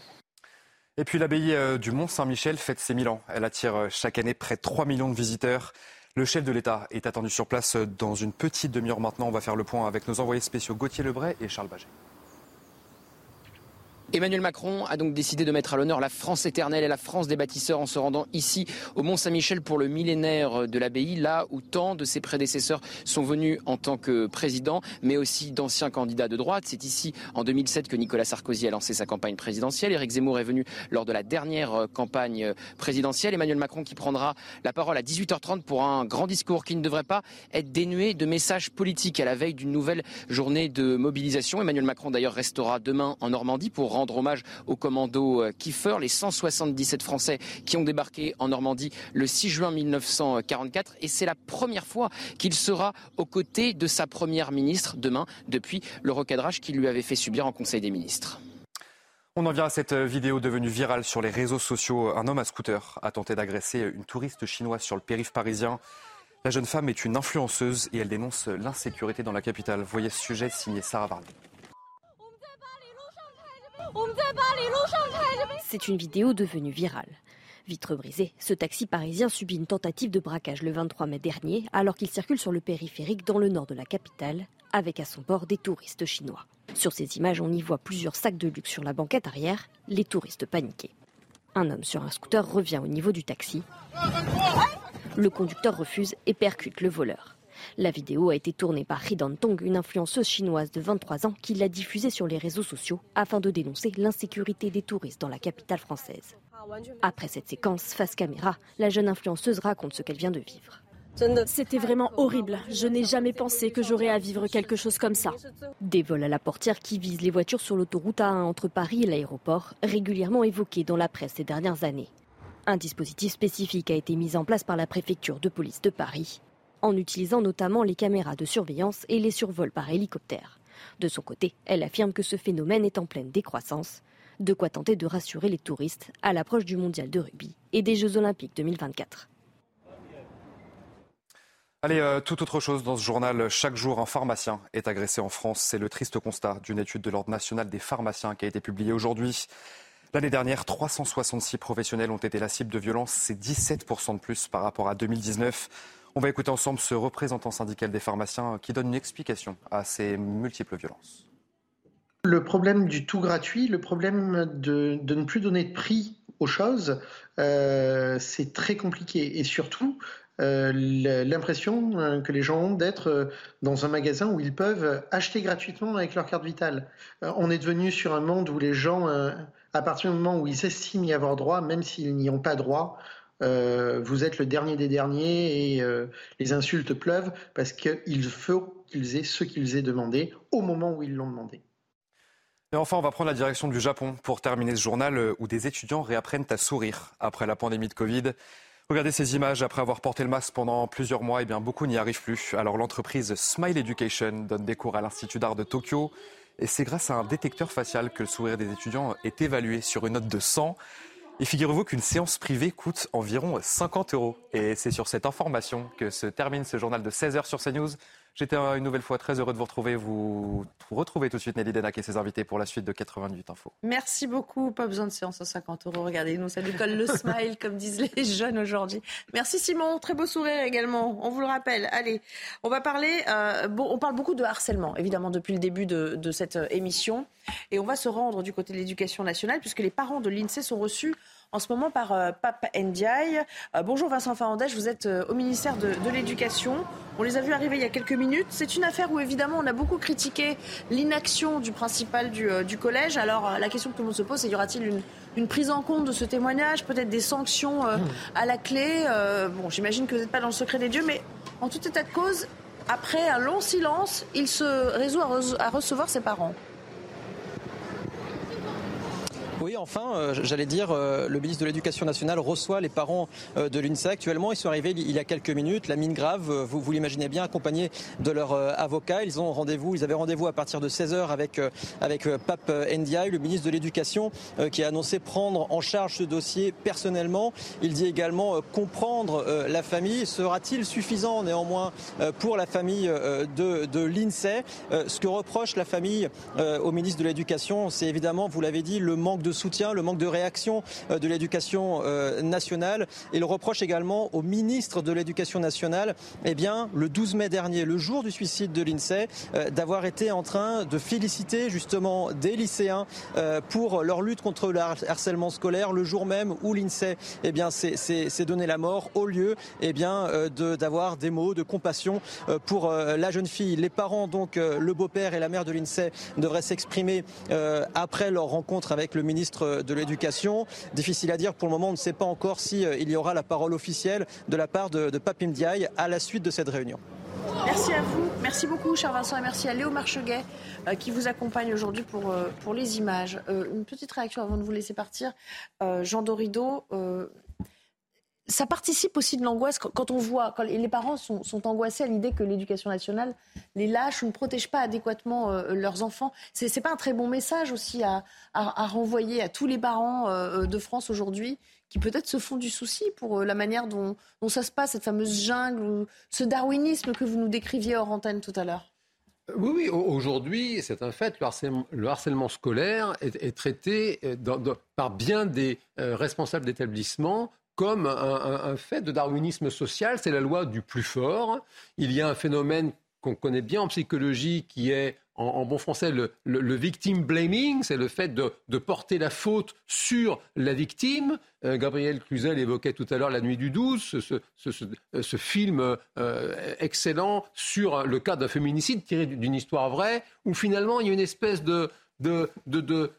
Speaker 17: Et puis l'abbaye euh, du Mont-Saint-Michel fête ses 1000 ans. Elle attire euh, chaque année près de 3 millions de visiteurs. Le chef de l'État est attendu sur place euh, dans une petite demi-heure maintenant. On va faire le point avec nos envoyés spéciaux Gauthier Lebray et Charles Baget.
Speaker 19: Emmanuel Macron a donc décidé de mettre à l'honneur la France éternelle et la France des bâtisseurs en se rendant ici au Mont-Saint-Michel pour le millénaire de l'abbaye, là où tant de ses prédécesseurs sont venus en tant que président, mais aussi d'anciens candidats de droite. C'est ici en 2007 que Nicolas Sarkozy a lancé sa campagne présidentielle. Éric Zemmour est venu lors de la dernière campagne présidentielle. Emmanuel Macron qui prendra la parole à 18h30 pour un grand discours qui ne devrait pas être dénué de messages politiques à la veille d'une nouvelle journée de mobilisation. Emmanuel Macron d'ailleurs restera demain en Normandie pour rendre hommage au commando euh, Kiefer, les 177 Français qui ont débarqué en Normandie le 6 juin 1944. Et c'est la première fois qu'il sera aux côtés de sa première ministre demain, depuis le recadrage qu'il lui avait fait subir en Conseil des ministres.
Speaker 17: On en vient à cette vidéo devenue virale sur les réseaux sociaux. Un homme à scooter a tenté d'agresser une touriste chinoise sur le périph' parisien. La jeune femme est une influenceuse et elle dénonce l'insécurité dans la capitale. Voyez ce sujet signé Sarah Varney.
Speaker 20: C'est une vidéo devenue virale. Vitre brisée, ce taxi parisien subit une tentative de braquage le 23 mai dernier alors qu'il circule sur le périphérique dans le nord de la capitale avec à son bord des touristes chinois. Sur ces images, on y voit plusieurs sacs de luxe sur la banquette arrière, les touristes paniqués. Un homme sur un scooter revient au niveau du taxi. Le conducteur refuse et percute le voleur. La vidéo a été tournée par Hidan Tong, une influenceuse chinoise de 23 ans qui l'a diffusée sur les réseaux sociaux afin de dénoncer l'insécurité des touristes dans la capitale française. Après cette séquence face caméra, la jeune influenceuse raconte ce qu'elle vient de vivre.
Speaker 21: C'était vraiment horrible. Je n'ai jamais pensé que j'aurais à vivre quelque chose comme ça.
Speaker 20: Des vols à la portière qui visent les voitures sur l'autoroute A1 entre Paris et l'aéroport, régulièrement évoqués dans la presse ces dernières années. Un dispositif spécifique a été mis en place par la préfecture de police de Paris en utilisant notamment les caméras de surveillance et les survols par hélicoptère. De son côté, elle affirme que ce phénomène est en pleine décroissance, de quoi tenter de rassurer les touristes à l'approche du mondial de rugby et des Jeux olympiques 2024.
Speaker 17: Allez, euh, tout autre chose dans ce journal. Chaque jour, un pharmacien est agressé en France. C'est le triste constat d'une étude de l'Ordre national des pharmaciens qui a été publiée aujourd'hui. L'année dernière, 366 professionnels ont été la cible de violences. C'est 17% de plus par rapport à 2019. On va écouter ensemble ce représentant syndical des pharmaciens qui donne une explication à ces multiples violences.
Speaker 22: Le problème du tout gratuit, le problème de, ne plus donner de prix aux choses, euh, c'est très compliqué. Et surtout, euh, l'impression euh, que les gens ont d'être dans un magasin où ils peuvent acheter gratuitement avec leur carte vitale. on est devenu sur un monde où les gens, à partir du moment où ils estiment y avoir droit, même s'ils n'y ont pas droit, euh, vous êtes le dernier des derniers et euh, les insultes pleuvent parce qu'il faut qu'ils aient ce qu'ils aient demandé au moment où ils l'ont demandé.
Speaker 17: Et enfin, on va prendre la direction du Japon pour terminer ce journal euh, où des étudiants réapprennent à sourire après la pandémie de Covid. Regardez ces images après avoir porté le masque pendant plusieurs mois, eh bien beaucoup n'y arrivent plus. Alors l'entreprise Smile Education donne des cours à l'Institut d'art de Tokyo et c'est grâce à un détecteur facial que le sourire des étudiants est évalué sur une note de 100. Et figurez-vous qu'une séance privée coûte environ 50 euros. Et c'est sur cette information que se termine ce journal de 16h sur CNews. J'étais une nouvelle fois très heureux de vous retrouver. Vous retrouvez tout de suite Nelly Denac et ses invités pour la suite de 88 Infos.
Speaker 1: Merci beaucoup. Pas besoin de séance à 50 euros. Regardez-nous, ça nous colle le smile, comme disent les jeunes aujourd'hui. Merci Simon. Très beau sourire également. On vous le rappelle. Allez, on va parler. Euh, on parle beaucoup de harcèlement, évidemment, depuis le début de, de cette euh, émission. Et on va se rendre du côté de l'éducation nationale, puisque les parents de l'INSEE sont reçus en ce moment par euh, Pape Ndiaye. Euh, bonjour Vincent Farandèche, vous êtes euh, au ministère de, l'Éducation. On les a vus arriver il y a quelques minutes. C'est une affaire où évidemment on a beaucoup critiqué l'inaction du principal du, collège. Alors la question que tout le monde se pose, c'est y aura-t-il une, prise en compte de ce témoignage, peut-être des sanctions à la clé? Bon, j'imagine que vous n'êtes pas dans le secret des dieux, mais en tout état de cause, après un long silence, il se résout à recevoir ses parents.
Speaker 23: Oui, enfin, euh, j'allais dire, euh, le ministre de l'Éducation nationale reçoit les parents euh, de l'UNSA. Actuellement, ils sont arrivés il y a quelques minutes, la mine grave, vous, l'imaginez bien, accompagnés de leur avocat. Ils ont rendez-vous, ils avaient rendez-vous à partir de 16h avec, avec Pape Ndiaye, le ministre de l'Éducation, qui a annoncé prendre en charge ce dossier personnellement. Il dit également comprendre la famille. Sera-t-il suffisant néanmoins pour la famille de, de l'INSEE? Ce que reproche la famille au ministre de l'Éducation, c'est évidemment, vous l'avez dit, le manque de de soutien, le manque de réaction euh, de l'éducation euh, nationale. Et le reproche également au ministre de l'Éducation nationale, eh bien, le 12 mai dernier, le jour du suicide de l'INSEE, euh, d'avoir été en train de féliciter justement des lycéens pour leur lutte contre le harcèlement scolaire, le jour même où l'INSEE eh bien, s'est donné la mort, au lieu eh bien, d'avoir des mots de compassion pour la jeune fille. Les parents, donc le beau-père et la mère de l'INSEE, devraient s'exprimer après leur rencontre avec le ministre ministre de l'Éducation. Difficile à dire pour le moment, on ne sait pas encore s'il euh, y aura la parole officielle de la part de, de Papim Diaye à la suite de cette réunion.
Speaker 1: Merci à vous. Merci beaucoup, cher Vincent, et merci à Léo Marcheguet euh, qui vous accompagne aujourd'hui pour, euh, pour les images. une petite réaction avant de vous laisser partir. Jean Dorido, ça participe aussi de l'angoisse quand on voit, quand les parents sont, angoissés à l'idée que l'éducation nationale les lâche ou ne protège pas adéquatement euh, leurs enfants. C'est n'est pas un très bon message aussi à, renvoyer à tous les parents euh, de France aujourd'hui qui peut-être se font du souci pour euh, la manière dont, ça se passe, cette fameuse jungle ou ce darwinisme que vous nous décriviez hors antenne tout à l'heure.
Speaker 10: Oui, oui, aujourd'hui, c'est un fait, le harcèlement, scolaire est, traité par bien des responsables d'établissements comme un, fait de darwinisme social. C'est la loi du plus fort. Il y a un phénomène qu'on connaît bien en psychologie qui est en, bon français, le, victim blaming, c'est le fait de, porter la faute sur la victime. Euh, Gabriel Cluzel évoquait tout à l'heure La Nuit du 12, ce, film euh, excellent sur le cas d'un féminicide tiré d'une histoire vraie, où finalement il y a une espèce de, de,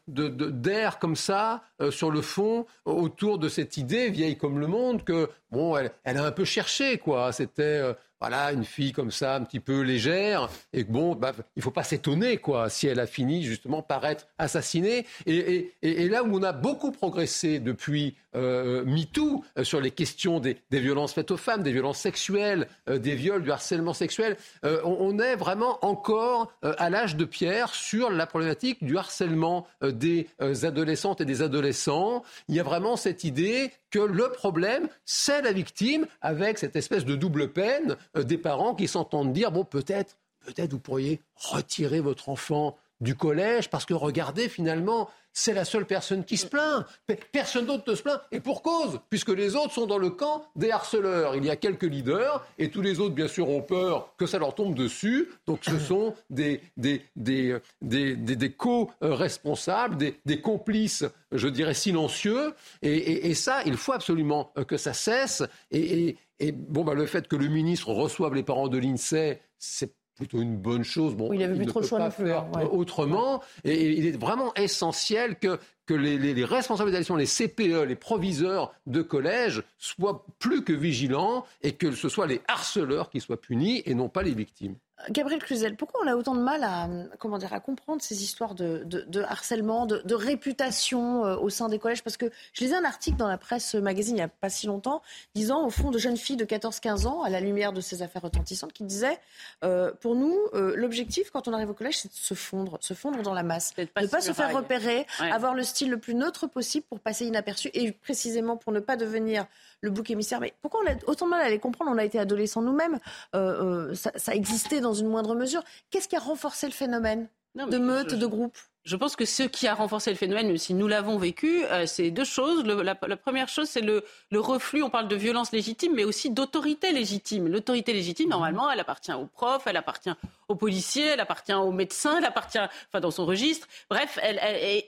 Speaker 10: d'air comme ça euh, sur le fond autour de cette idée vieille comme le monde que bon elle, elle a un peu cherché quoi. C'était euh, voilà, une fille comme ça, un petit peu légère, et bon, bah, il faut pas s'étonner, quoi, si elle a fini justement par être assassinée. Et, là où on a beaucoup progressé depuis euh, MeToo euh, sur les questions des, violences faites aux femmes, des violences sexuelles, euh, des viols, du harcèlement sexuel, on, est vraiment encore à l'âge de pierre sur la problématique du harcèlement des adolescentes et des adolescents. Il y a vraiment cette idée que le problème, c'est la victime, avec cette espèce de double peine euh, des parents qui s'entendent dire bon, peut-être, peut-être vous pourriez retirer votre enfant du collège parce que regardez, finalement, c'est la seule personne qui se plaint. Personne d'autre ne se plaint. Et pour cause, puisque les autres sont dans le camp des harceleurs. Il y a quelques leaders et tous les autres, bien sûr, ont peur que ça leur tombe dessus. Donc ce sont des, des, des, des, des, co-responsables, des, complices, je dirais, silencieux. Et, et, ça, il faut absolument que ça cesse. Et, et bon, bah, le fait que le ministre reçoive les parents de l'INSEE, c'est plutôt une bonne chose.
Speaker 1: Bon, il, avait ne trop peut pas faire
Speaker 10: autrement. Et, il est vraiment essentiel que, que les, les, responsables d'établissement, les CPE, les proviseurs de collège soient plus que vigilants et que ce soit les harceleurs qui soient punis et non pas les victimes.
Speaker 1: Gabriel Cluzel, pourquoi on a autant de mal à, comment dire, à comprendre ces histoires de, harcèlement, de, réputation euh, au sein des collèges? Parce que je lisais un article dans la presse magazine il n'y a pas si longtemps, disant au fond de jeunes filles de 14-15 ans, à la lumière de ces affaires retentissantes, qui disaient euh, pour nous, euh, l'objectif quand on arrive au collège, c'est de se fondre, se fondre dans la masse, ne pas se faire repérer, avoir le style le plus neutre possible pour passer inaperçu et précisément pour ne pas devenir le bouc émissaire. Mais pourquoi on a autant de mal à les comprendre? On a été adolescents nous-mêmes. Ça, ça, existait dans une moindre mesure. Qu'est-ce qui a renforcé le phénomène de meute, de groupe?
Speaker 9: je pense que ce qui a renforcé le phénomène, même si nous l'avons vécu, euh, c'est deux choses. la, première chose, c'est le, reflux. On parle de violence légitime, mais aussi d'autorité légitime. L'autorité légitime, normalement, elle appartient aux profs, elle appartient aux policiers, elle appartient aux médecins, elle appartient, enfin, dans son registre. Bref, elle,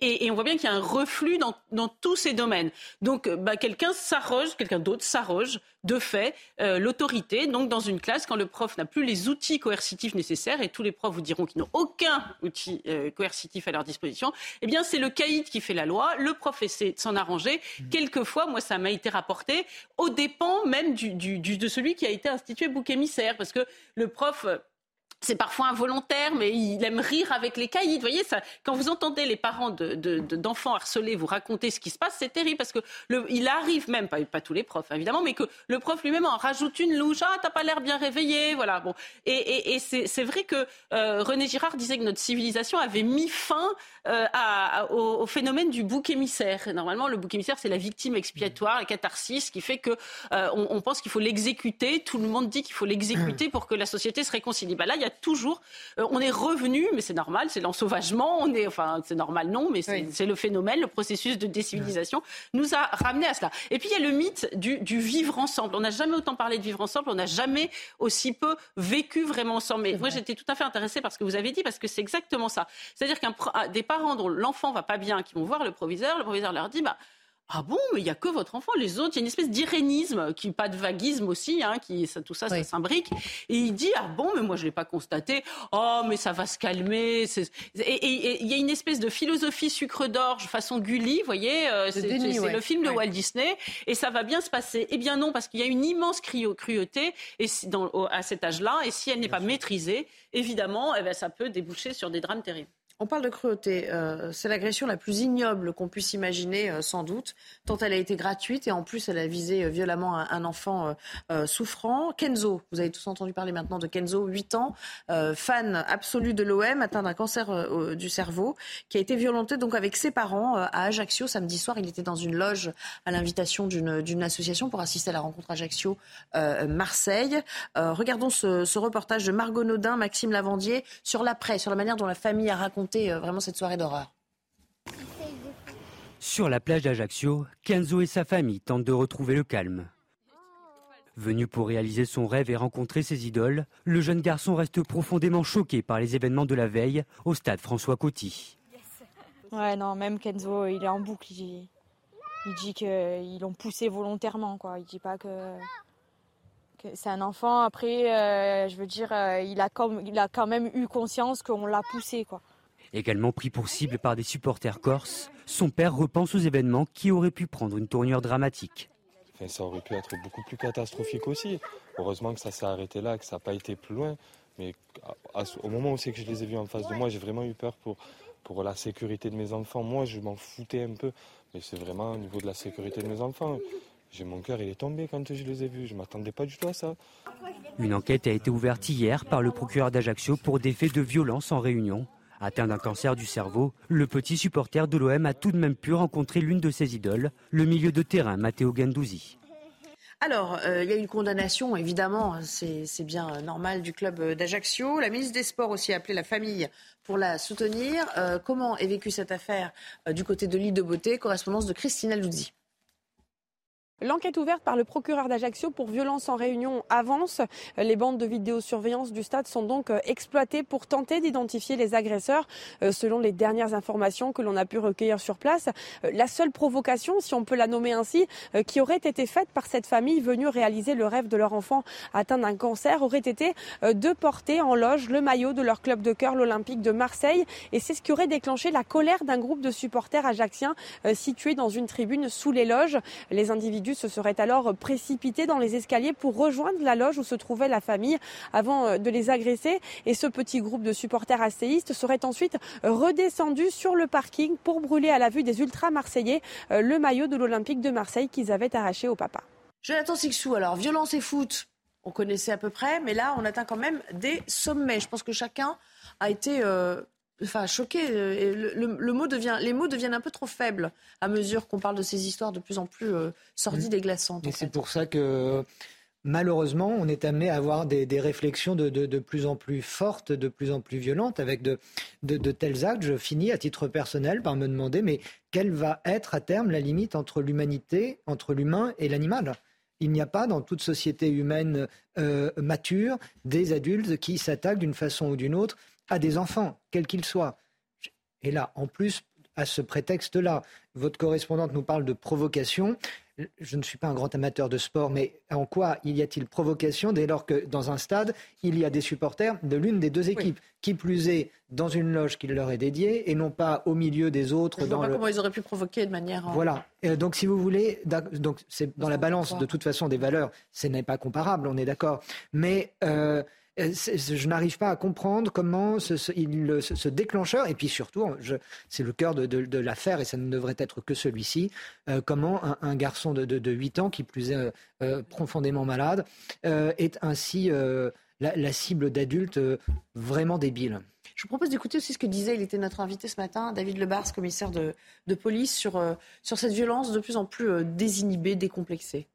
Speaker 9: et, on voit bien qu'il y a un reflux dans, tous ces domaines. Donc, bah, quelqu'un s'arroge, quelqu'un d'autre s'arroge de fait euh, l'autorité. Donc, dans une classe, quand le prof n'a plus les outils coercitifs nécessaires, et tous les profs vous diront qu'ils n'ont aucun outil euh, coercitif à leur disposition, eh bien, c'est le caïd qui fait la loi. Le prof essaie de s'en arranger. Mmh. Quelquefois, moi, ça m'a été rapporté, au dépens même du, de celui qui a été institué bouc émissaire, parce que le prof c'est parfois involontaire, mais il aime rire avec les caïds. Vous voyez, ça, quand vous entendez les parents d'enfants de, harcelés vous raconter ce qui se passe, c'est terrible parce que le, il arrive même, pas, tous les profs évidemment, mais que le prof lui-même en rajoute une louche. Ah, t'as pas l'air bien réveillé, voilà. Bon, et, c'est vrai que euh, René Girard disait que notre civilisation avait mis fin euh, au, phénomène du bouc émissaire. normalement, le bouc émissaire, c'est la victime expiatoire, la catharsis, qui fait que euh, pense qu'il faut l'exécuter. Tout le monde dit qu'il faut l'exécuter pour que la société se réconcilie. Bah là, il y a toujours, euh, on est revenu, mais c'est normal, c'est l'ensauvagement, on est, enfin, c'est normal, non, mais c'est le phénomène, le processus de décivilisation nous a ramené à cela. Et puis il y a le mythe du, vivre ensemble. On n'a jamais autant parlé de vivre ensemble, on n'a jamais aussi peu vécu vraiment ensemble. Mais moi, j'étais tout à fait intéressée par ce que vous avez dit, parce que c'est exactement ça. C'est-à-dire qu'un des parents dont l'enfant va pas bien, qui vont voir le proviseur, le proviseur leur dit, bah ah bon, mais il n'y a que votre enfant. Les autres, il y a une espèce d'irénisme, qui pas de vaguisme aussi, hein, qui ça, tout ça, ça s'imbrique. Et il dit ah bon, mais moi je l'ai pas constaté. Oh, mais ça va se calmer. Et il y a une espèce de philosophie sucre d'orge façon Gulli, vous voyez, euh, c'est le film de Walt Disney, et ça va bien se passer. Eh bien non, parce qu'il y a une immense cruauté et dans, à cet âge-là, et si elle n'est pas maîtrisée, évidemment, eh ben, ça peut déboucher sur des drames terribles.
Speaker 1: On parle de cruauté. Euh, c'est l'agression la plus ignoble qu'on puisse imaginer, euh, sans doute, tant elle a été gratuite et en plus elle a visé euh, violemment un, enfant souffrant. Kenzo, vous avez tous entendu parler maintenant de Kenzo, 8 ans, fan absolu de l'OM, atteint d'un cancer du cerveau, qui a été violenté donc avec ses parents à Ajaccio samedi soir. Il était dans une loge à l'invitation d'une association pour assister à la rencontre Ajaccio-Marseille. regardons ce, ce, reportage de Margot Naudin, Maxime Lavandier sur l'après, sur la manière dont la famille a raconté euh, vraiment cette soirée d'horreur.
Speaker 24: Sur la plage d'Ajaccio, Kenzo et sa famille tentent de retrouver le calme. Venu pour réaliser son rêve et rencontrer ses idoles, le jeune garçon reste profondément choqué par les événements de la veille au stade François Coty.
Speaker 25: Ouais, non, même Kenzo, il est en boucle. Il, dit qu'ils l'ont poussé volontairement, quoi. Il dit pas que, c'est un enfant. Après, euh, je veux dire, euh, il, a il a quand même eu conscience qu'on l'a poussé, quoi.
Speaker 24: Également pris pour cible par des supporters corses, son père repense aux événements qui auraient pu prendre une tournure dramatique.
Speaker 4: ça aurait pu être beaucoup plus catastrophique aussi. Heureusement que ça s'est arrêté là, que ça n'a pas été plus loin. Mais au moment où c'est que je les ai vus en face de moi, j'ai vraiment eu peur pour, pour la sécurité de mes enfants. Moi, je m'en foutais un peu, mais c'est vraiment au niveau de la sécurité de mes enfants. J'ai mon cœur, il est tombé quand je les ai vus. Je m'attendais pas du tout à ça.
Speaker 24: Une enquête a été ouverte hier par le procureur d'Ajaccio pour des faits de violence en réunion. Atteint d'un cancer du cerveau, le petit supporter de l'OM a tout de même pu rencontrer l'une de ses idoles, le milieu de terrain Matteo Gandouzi.
Speaker 1: Alors, euh, il y a une condamnation, évidemment, c'est bien euh, normal du club euh, d'Ajaccio. La ministre des Sports aussi a appelé la famille pour la soutenir. comment est vécue cette affaire du côté de l'île de Beauté? Correspondance de Christina Luzzi.
Speaker 26: L'enquête ouverte par le procureur d'Ajaccio pour violence en réunion avance. Les bandes de vidéosurveillance du stade sont donc euh, exploitées pour tenter d'identifier les agresseurs. Euh, selon les dernières informations que l'on a pu recueillir sur place, euh, la seule provocation, si on peut la nommer ainsi, qui aurait été faite par cette famille venue réaliser le rêve de leur enfant atteint d'un cancer aurait été de porter en loge le maillot de leur club de cœur, l'Olympique de Marseille. Et c'est ce qui aurait déclenché la colère d'un groupe de supporters ajacciens situés dans une tribune sous les loges. Les individus se serait alors précipité dans les escaliers pour rejoindre la loge où se trouvait la famille avant euh, de les agresser. Et ce petit groupe de supporters asséistes serait ensuite redescendu sur le parking pour brûler à la vue des ultra-marseillais euh, le maillot de l'Olympique de Marseille qu'ils avaient arraché au papa.
Speaker 1: Jonathan Sixou, alors violence et foot, on connaissait à peu près, mais là on atteint quand même des sommets. Je pense que chacun a été euh, enfin, choqué. Euh, le, mot devient, les mots deviennent un peu trop faibles à mesure qu'on parle de ces histoires de plus en plus euh, sordides et glaçantes.
Speaker 12: Et c'est pour ça que malheureusement, on est amené à avoir des, réflexions de, plus en plus fortes, de plus en plus violentes, avec de, de, tels actes. Je finis à titre personnel par me demander, mais quelle va être à terme la limite entre l'humanité, entre l'humain et l'animal? Il n'y a pas dans toute société humaine euh, mature des adultes qui s'attaquent d'une façon ou d'une autre à des enfants, quels qu'ils soient. Et là, en plus, à ce prétexte-là, votre correspondante nous parle de provocation. Je ne suis pas un grand amateur de sport, mais en quoi y a-t-il provocation dès lors que dans un stade, il y a des supporters de l'une des deux équipes Qui plus est, dans une loge qui leur est dédiée et non pas au milieu des autres.
Speaker 1: Je ne vois pas comment ils auraient pu provoquer de manière.
Speaker 12: Euh, voilà. donc, si vous voulez, donc c'est dans la balance de toute façon des valeurs, ce n'est pas comparable, on est d'accord. Mais euh, je n'arrive pas à comprendre comment ce, déclencheur, et puis surtout, c'est le cœur de, l'affaire, et ça ne devrait être que celui-ci, euh, comment un, garçon de, 8 ans, qui plus est euh, profondément malade, est ainsi la, cible d'adultes vraiment débiles.
Speaker 1: Je vous propose d'écouter aussi ce que disait, il était notre invité ce matin, David Lebars, commissaire de, police, sur, sur cette violence de plus en plus désinhibée, décomplexée.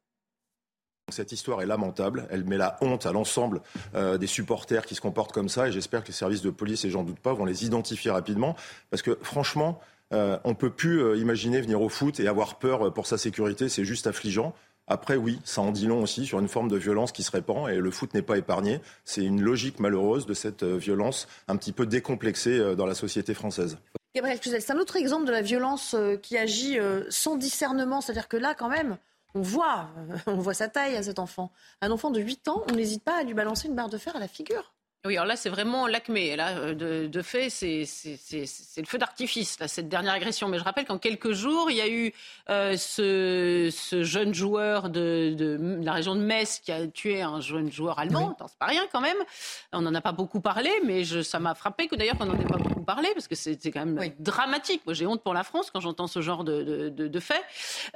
Speaker 27: Cette histoire est lamentable. Elle met la honte à l'ensemble euh, des supporters qui se comportent comme ça. Et j'espère que les services de police, et j'en doute pas, vont les identifier rapidement. Parce que franchement, euh, on peut plus euh, imaginer venir au foot et avoir peur pour sa sécurité. C'est juste affligeant. Après, oui, ça en dit long aussi sur une forme de violence qui se répand et le foot n'est pas épargné. C'est une logique malheureuse de cette violence un petit peu décomplexée dans la société française.
Speaker 1: Gabriel Cluzel, c'est un autre exemple de la violence qui agit sans discernement. C'est-à-dire que là, quand même, on voit, on voit sa taille à cet enfant. Un enfant de 8 ans, on n'hésite pas à lui balancer une barre de fer à la figure.
Speaker 9: Oui, alors là, c'est vraiment l'acmé. Là, euh, de, de fait, c'est le feu d'artifice, cette dernière agression. Mais je rappelle qu'en quelques jours, il y a eu euh, ce, ce, jeune joueur de, de, la région de Metz qui a tué un jeune joueur allemand. C'est pas rien quand même. On n'en a pas beaucoup parlé, mais je, ça m'a frappé que d'ailleurs qu'on n'en ait pas beaucoup parlé, parce que c'est quand même dramatique. Moi, j'ai honte pour la France quand j'entends ce genre de, de faits.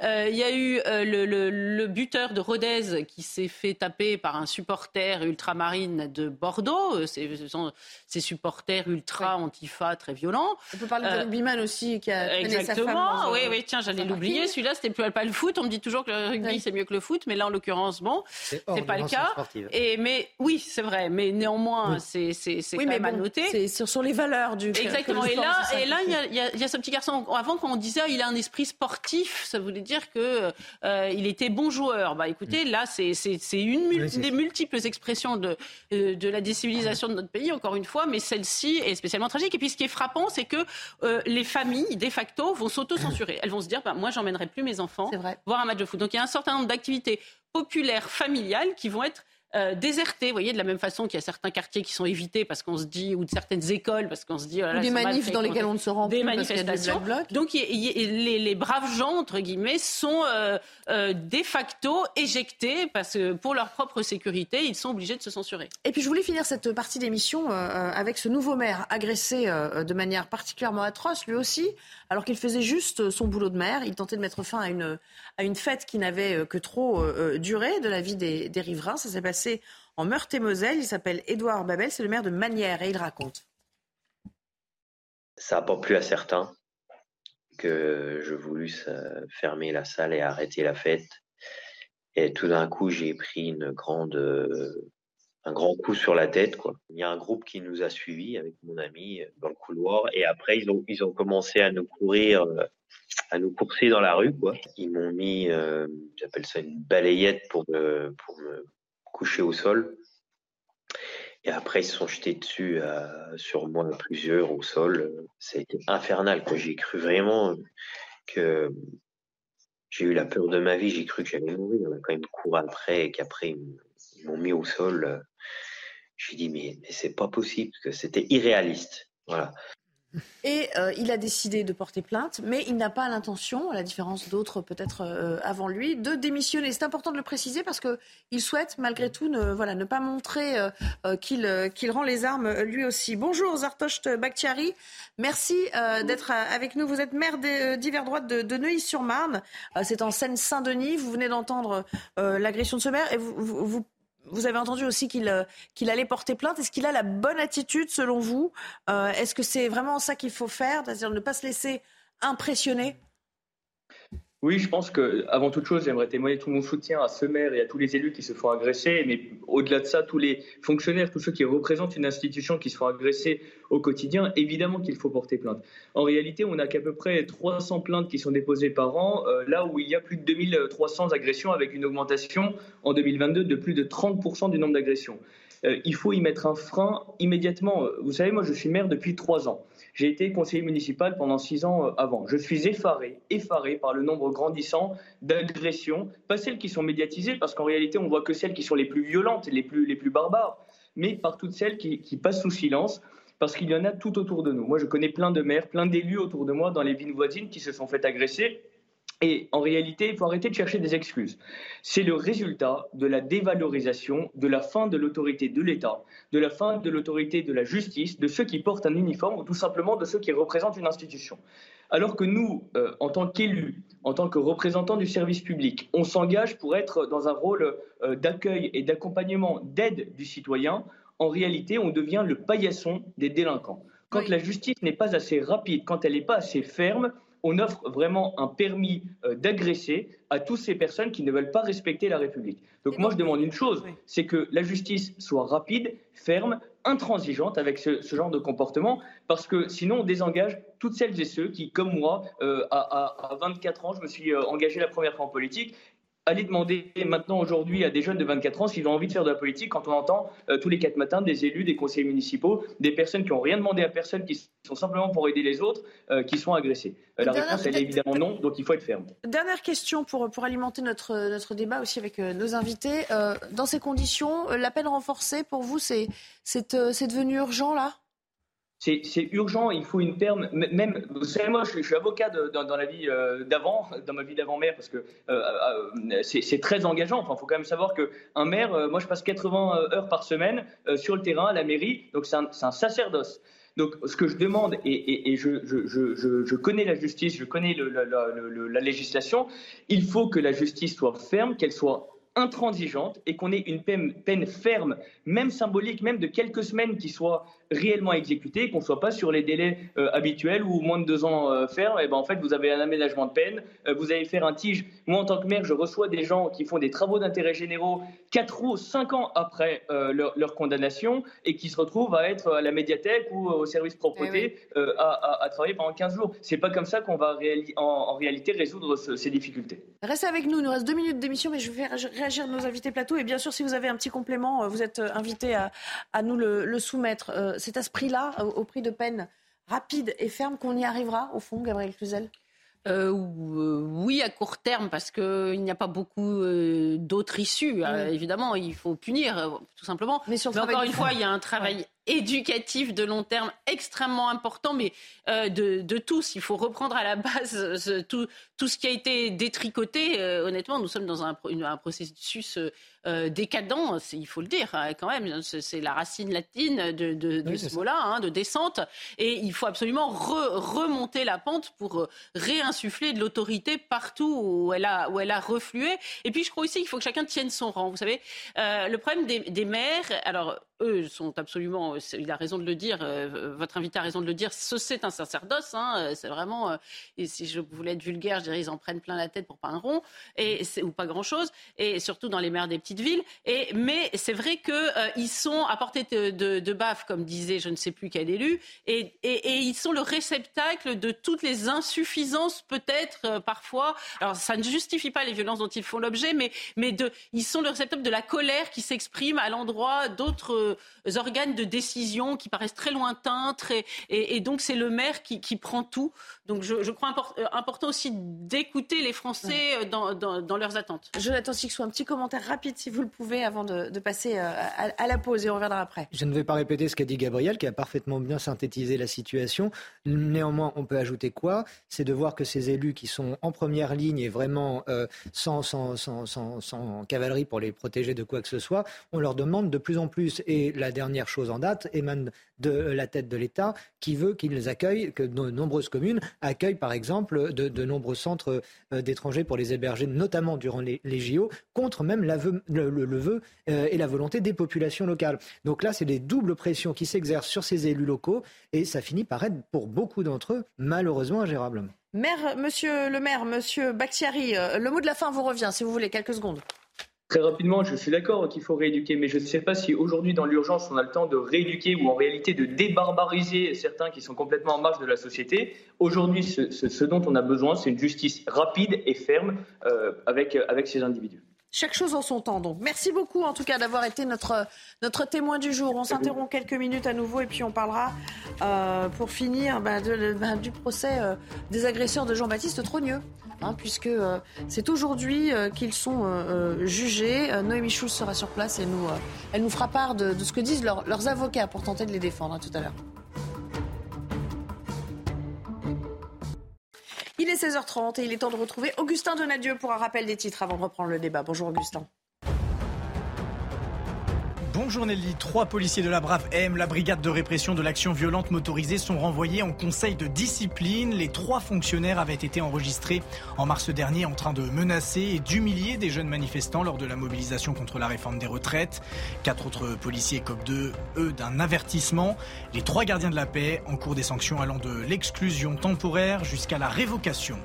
Speaker 9: Euh, il y a eu le, le, le, buteur de Rodez qui s'est fait taper par un supporter ultramarine de Bordeaux ces, supporters ultra antifa très violents.
Speaker 1: On peut parler de Rugbyman euh, aussi qui a
Speaker 9: exactement. oui, oui, tiens, j'allais l'oublier. Celui-là, c'était plus pas le foot. On me dit toujours que le rugby c'est mieux que le foot, mais là, en l'occurrence, bon, c'est pas le cas. Et mais oui, c'est vrai, mais néanmoins, c'est c'est quand même à noter.
Speaker 1: C'est sur les valeurs du.
Speaker 9: Exactement. Et là, et là, il y, a, ce petit garçon. Avant, quand on disait il a un esprit sportif, ça voulait dire que euh, il était bon joueur. Bah, écoutez, là, c'est une des multiples expressions de euh, de la décivilisation de notre pays, encore une fois, mais celle-ci est spécialement tragique. Et puis ce qui est frappant, c'est que euh, les familles, de facto, vont s'auto-censurer. Elles vont se dire, bah, moi, j'emmènerai plus mes enfants voir un match de foot. Donc il y a un certain nombre d'activités populaires, familiales, qui vont être euh, désertés. Vous voyez, de la même façon qu'il y a certains quartiers qui sont évités parce qu'on se dit, ou de certaines écoles parce qu'on se dit.
Speaker 1: Oh des manifs dans lesquels on ne se rend
Speaker 9: des manifestations. Donc les, braves gens entre guillemets sont euh, euh, de facto éjectés parce que pour leur propre sécurité, ils sont obligés de se censurer.
Speaker 1: Et puis je voulais finir cette partie d'émission avec ce nouveau maire agressé de manière particulièrement atroce, lui aussi, alors qu'il faisait juste son boulot de maire. Il tentait de mettre fin à une, fête qui n'avait que trop duré de la vie des, riverains. Ça s'est passé en Meurthe-et-Moselle. Il s'appelle Édouard Babel, c'est le maire de Manière et il raconte.
Speaker 28: Ça n'a pas plu à certains que je voulus fermer la salle et arrêter la fête. Et tout d'un coup, j'ai pris une grande, un grand coup sur la tête. Quoi. Il y a un groupe qui nous a suivis avec mon ami dans le couloir. Et après, ils ont, ils ont commencé à nous courir, à nous courser dans la rue. Quoi. Ils m'ont mis, euh, j'appelle ça une balayette pour pour me couché au sol. Et après, ils se sont jetés dessus euh, sur moi, plusieurs au sol. Ça a été infernal. J'ai cru vraiment que j'ai eu la peur de ma vie. J'ai cru que j'allais mourir. On a quand même couru après et qu'après, ils m'ont mis au sol. J'ai dit, mais, mais c'est pas possible, que c'était irréaliste. Voilà.
Speaker 1: Et euh, il a décidé de porter plainte, mais il n'a pas l'intention, à la différence d'autres peut-être euh, avant lui, de démissionner. C'est important de le préciser parce qu'il souhaite malgré tout ne, voilà, ne pas montrer euh, qu'il rend les armes lui aussi. Bonjour Zartocht Bakhtiari, merci d'être avec nous. Vous êtes maire d'hiver droite de, de Neuilly-sur-Marne. C'est en Seine-Saint-Denis. Vous venez d'entendre l'agression de ce maire et vous, vous vous avez entendu aussi euh, qu'il allait porter plainte. Est-ce qu'il a la bonne attitude selon vous? Euh, Est-ce que c'est vraiment ça qu'il faut faire, c'est-à-dire ne pas se laisser impressionner?
Speaker 29: Oui, je pense que avant toute chose, j'aimerais témoigner tout mon soutien à ce maire et à tous les élus qui se font agresser, mais au-delà de ça, tous les fonctionnaires, tous ceux qui représentent une institution qui se font agresser au quotidien, évidemment qu'il faut porter plainte. En réalité, on n'a qu'à peu près 300 plaintes qui sont déposées par an, euh, là où il y a plus de 2300 agressions avec une augmentation en 2022 de plus de 30% du nombre d'agressions. Euh, il faut y mettre un frein immédiatement. Vous savez, moi, je suis maire depuis trois ans. J'ai été conseiller municipal pendant six ans euh, avant. Je suis effaré, effaré par le nombre grandissant d'agressions, pas celles qui sont médiatisées, parce qu'en réalité, on voit que celles qui sont les plus violentes, les plus, les plus barbares, mais par toutes celles qui, qui passent sous silence parce qu'il y en a tout autour de nous. Moi, je connais plein de maires, plein d'élus autour de moi dans les villes voisines qui se sont fait agresser et en réalité, il faut arrêter de chercher des excuses. C'est le résultat de la dévalorisation, de la fin de l'autorité de l'État, de la fin de l'autorité de la justice, de ceux qui portent un uniforme ou tout simplement de ceux qui représentent une institution. Alors que nous, euh, en tant qu'élus, en tant que représentants du service public, on s'engage pour être dans un rôle euh, d'accueil et d'accompagnement, d'aide du citoyen, en réalité, on devient le paillasson des délinquants. Quand la justice n'est pas assez rapide, quand elle n'est pas assez ferme, on offre vraiment un permis euh, d'agresser à toutes ces personnes qui ne veulent pas respecter la République. Donc moi, je demande une chose, c'est que la justice soit rapide, ferme, intransigeante avec ce, genre de comportement, parce que sinon on désengage toutes celles et ceux qui, comme moi, euh, à, 24 ans, je me suis euh, engagé la première fois en politique, Allez demander maintenant aujourd'hui à des jeunes de 24 ans s'ils ont envie de faire de la politique quand on entend euh, tous les quatre matins des élus, des conseillers municipaux, des personnes qui n'ont rien demandé à personne, qui sont simplement pour aider les autres, euh, qui sont agressés. Euh, la réponse, elle est évidemment non, donc il faut être ferme.
Speaker 1: Dernière question pour, pour alimenter notre, notre débat aussi avec nos invités. dans ces conditions, la peine renforcée, pour vous, c'est devenu urgent là?
Speaker 29: C'est urgent, il faut une perme. Même, vous savez, moi, je, suis avocat dans, la vie euh, d'avant, dans ma vie d'avant-maire, parce que euh, euh, c'est très engageant. Enfin, il faut quand même savoir qu'un maire, moi, je passe 80 heures par semaine sur le terrain, à la mairie, donc c'est un, sacerdoce. Donc, ce que je demande, et, je, connais la justice, je connais la législation, il faut que la justice soit ferme, qu'elle soit intransigeante et qu'on ait une peine, peine, ferme, même symbolique, même de quelques semaines qui soit réellement exécuté, qu'on ne soit pas sur les délais euh, habituels où moins de deux ans euh, ferme, et ben en fait vous avez un aménagement de peine, euh, vous allez faire un tige. Moi en tant que maire, je reçois des gens qui font des travaux d'intérêt généraux 4 ou 5 ans après leur, condamnation et qui se retrouvent à être à la médiathèque ou au service propreté eh à, travailler pendant 15 jours. C'est pas comme ça qu'on va en, réalité résoudre ces difficultés.
Speaker 1: Restez avec nous, il nous reste deux minutes d'émission, mais je vais réagir nos invités plateau. Et bien sûr si vous avez un petit complément, vous êtes invité à, à nous le, le soumettre. C'est à ce prix-là, au, prix de peine rapide et ferme, qu'on y arrivera, au fond, Gabriel Cluzel?
Speaker 9: Euh, euh, oui, à court terme, parce qu'il n'y a pas beaucoup euh, d'autres issues. évidemment, il faut punir, tout simplement. Mais, encore une fois, il y a un travail éducatif de long terme extrêmement important, mais de, tous. Il faut reprendre à la base tout, tout ce qui a été détricoté. honnêtement, nous sommes dans un processus euh, décadent, il faut le dire hein, quand même, c'est la racine latine de, ce mot-là, hein, de descente, et il faut absolument remonter la pente pour réinsuffler de l'autorité partout où elle, a, où elle a reflué. Et puis je crois aussi qu'il faut que chacun tienne son rang. Vous savez, euh, le problème des, des maires, alors eux sont absolument, il a raison de le dire, euh, votre invité a raison de le dire, ce c'est un sacerdoce, hein, c'est vraiment, et si je voulais être vulgaire, je dirais ils en prennent plein la tête pour pas un rond, et, ou pas grand-chose, et surtout dans les maires des petits ville. Et, mais c'est vrai qu'ils euh, sont à portée de, de, baffe, comme disait je ne sais plus quel élu, et, et, ils sont le réceptacle de toutes les insuffisances peut-être euh, parfois. Alors ça ne justifie pas les violences dont ils font l'objet, mais, mais de, ils sont le réceptacle de la colère qui s'exprime à l'endroit d'autres euh, organes de décision qui paraissent très lointains, très, et, donc c'est le maire qui, qui, prend tout. Donc je, je crois important aussi d'écouter les Français dans, dans, dans, leurs attentes.
Speaker 1: Jonathan soit un petit commentaire rapide si vous le pouvez, avant de, passer euh, à, la pause et on reviendra après.
Speaker 12: Je ne vais pas répéter ce qu'a dit Gabriel, qui a parfaitement bien synthétisé la situation. Néanmoins, on peut ajouter quoi? C'est de voir que ces élus qui sont en première ligne et vraiment euh, sans, sans, sans, sans, cavalerie pour les protéger de quoi que ce soit, on leur demande de plus en plus. Et la dernière chose en date émane de la tête de l'État qui veut qu'ils accueillent, que de nombreuses communes accueillent par exemple de, nombreux centres euh, d'étrangers pour les héberger, notamment durant les, JO, contre même le, vœu euh, et la volonté des populations locales. Donc là, c'est des doubles pressions qui s'exercent sur ces élus locaux et ça finit par être pour beaucoup d'entre eux malheureusement ingérable.
Speaker 1: Maire, monsieur le maire, monsieur Bakhtiari, euh, le mot de la fin vous revient, si vous voulez, quelques secondes.
Speaker 29: Très rapidement, je suis d'accord qu'il faut rééduquer, mais je ne sais pas si aujourd'hui, dans l'urgence, on a le temps de rééduquer ou en réalité de débarbariser certains qui sont complètement en marge de la société. Aujourd'hui, ce, dont on a besoin, c'est une justice rapide et ferme euh, avec, avec ces individus.
Speaker 1: Chaque chose en son temps. Donc, merci beaucoup en tout cas d'avoir été notre, notre témoin du jour. On s'interrompt quelques minutes à nouveau et puis on parlera euh, pour finir bah, bah, du procès euh, des agresseurs de Jean-Baptiste Trogneux. Hein, puisque euh, c'est aujourd'hui qu'ils sont jugés. Noémie Schulz sera sur place et nous, elle nous fera part de, ce que disent leurs avocats pour tenter de les défendre hein, tout à l'heure. Il est 16h30 et il est temps de retrouver Augustin Donadieu pour un rappel des titres avant de reprendre le débat. Bonjour Augustin.
Speaker 2: Bonjour Nelly, trois policiers de la Brave M, la brigade de répression de l'action violente motorisée, sont renvoyés en conseil de discipline. Les trois fonctionnaires avaient été enregistrés en mars dernier en train de menacer et d'humilier des jeunes manifestants lors de la mobilisation contre la réforme des retraites. Quatre autres policiers copent de eux, d'un avertissement. Les trois gardiens de la paix en cours des sanctions allant de l'exclusion temporaire jusqu'à la révocation.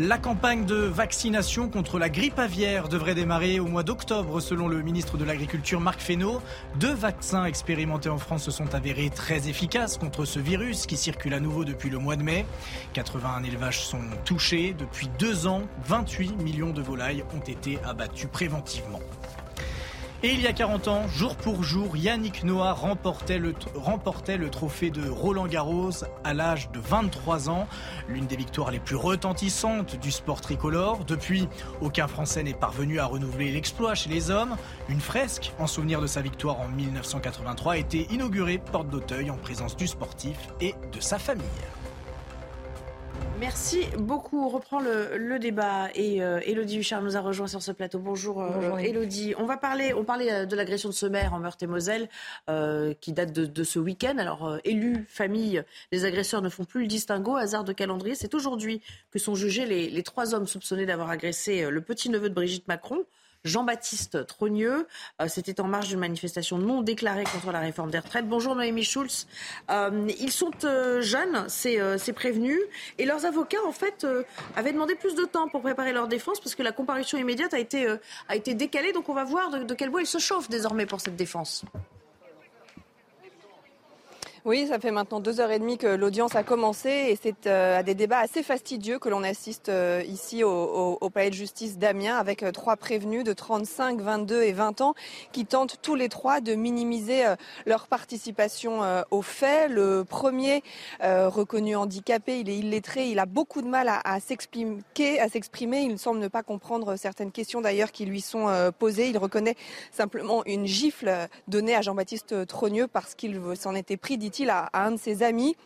Speaker 2: La campagne de vaccination contre la grippe aviaire devrait démarrer au mois d'octobre selon le ministre de l'Agriculture Marc Fesneau. Deux vaccins expérimentés en France se sont avérés très efficaces contre ce virus qui circule à nouveau depuis le mois de mai. 81 élevages sont touchés. Depuis deux ans, 28 millions de volailles ont été abattues préventivement. Et il y a 40 ans, jour pour jour, Yannick Noah remportait le, trophée de Roland Garros à l'âge de 23 ans, l'une des victoires les plus retentissantes du sport tricolore. Depuis, aucun Français n'est parvenu à renouveler l'exploit chez les hommes. Une fresque en souvenir de sa victoire en 1983 a été inaugurée porte d'Auteuil en présence du sportif et de sa famille.
Speaker 1: Merci beaucoup. On reprend le, débat et euh, Elodie Huchard nous a rejoint sur ce plateau. Bonjour, euh, Elodie. On va parler, on parlait euh, de l'agression de ce maire en Meurthe-et-Moselle qui date de, ce week-end. Alors, élus, famille, les agresseurs ne font plus le distinguo. Hasard de calendrier, c'est aujourd'hui que sont jugés les trois hommes soupçonnés d'avoir agressé le petit-neveu de Brigitte Macron. Jean-Baptiste Trogneux. Euh, c'était en marge d'une manifestation non déclarée contre la réforme des retraites. Bonjour Noémie Schulz. Euh, ils sont euh, jeunes, c'est prévenu, et leurs avocats en fait avaient demandé plus de temps pour préparer leur défense parce que la comparution immédiate a été, a été décalée. Donc on va voir de, de quel bois ils se chauffent désormais pour cette défense.
Speaker 26: Oui, ça fait maintenant deux heures et demie que l'audience a commencé et c'est euh, à des débats assez fastidieux que l'on assiste euh, ici au, palais de justice d'Amiens avec euh, trois prévenus de 35, 22 et 20 ans qui tentent tous les trois de minimiser leur participation aux faits. Le premier, reconnu handicapé, il est illettré, il a beaucoup de mal à, s'exprimer. Il semble ne pas comprendre certaines questions d'ailleurs qui lui sont posées. Il reconnaît simplement une gifle donnée à Jean-Baptiste Trogneux parce qu'il s'en était pris, dit à, un de ses amis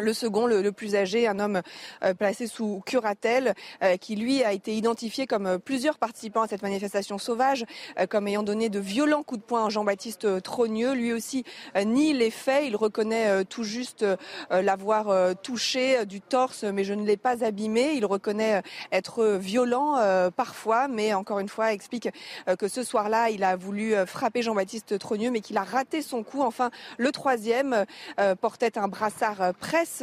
Speaker 26: le second, le, plus âgé, un homme euh, placé sous curatelle, euh, qui lui a été identifié comme euh, plusieurs participants à cette manifestation sauvage, comme ayant donné de violents coups de poing à Jean-Baptiste Trogneux. Lui aussi nie les faits. Il reconnaît tout juste l'avoir touché du torse, mais je ne l'ai pas abîmé. Il reconnaît être violent parfois, mais encore une fois explique que ce soir-là, il a voulu frapper Jean-Baptiste Trogneux, mais qu'il a raté son coup. Enfin, le troisième portait un brassard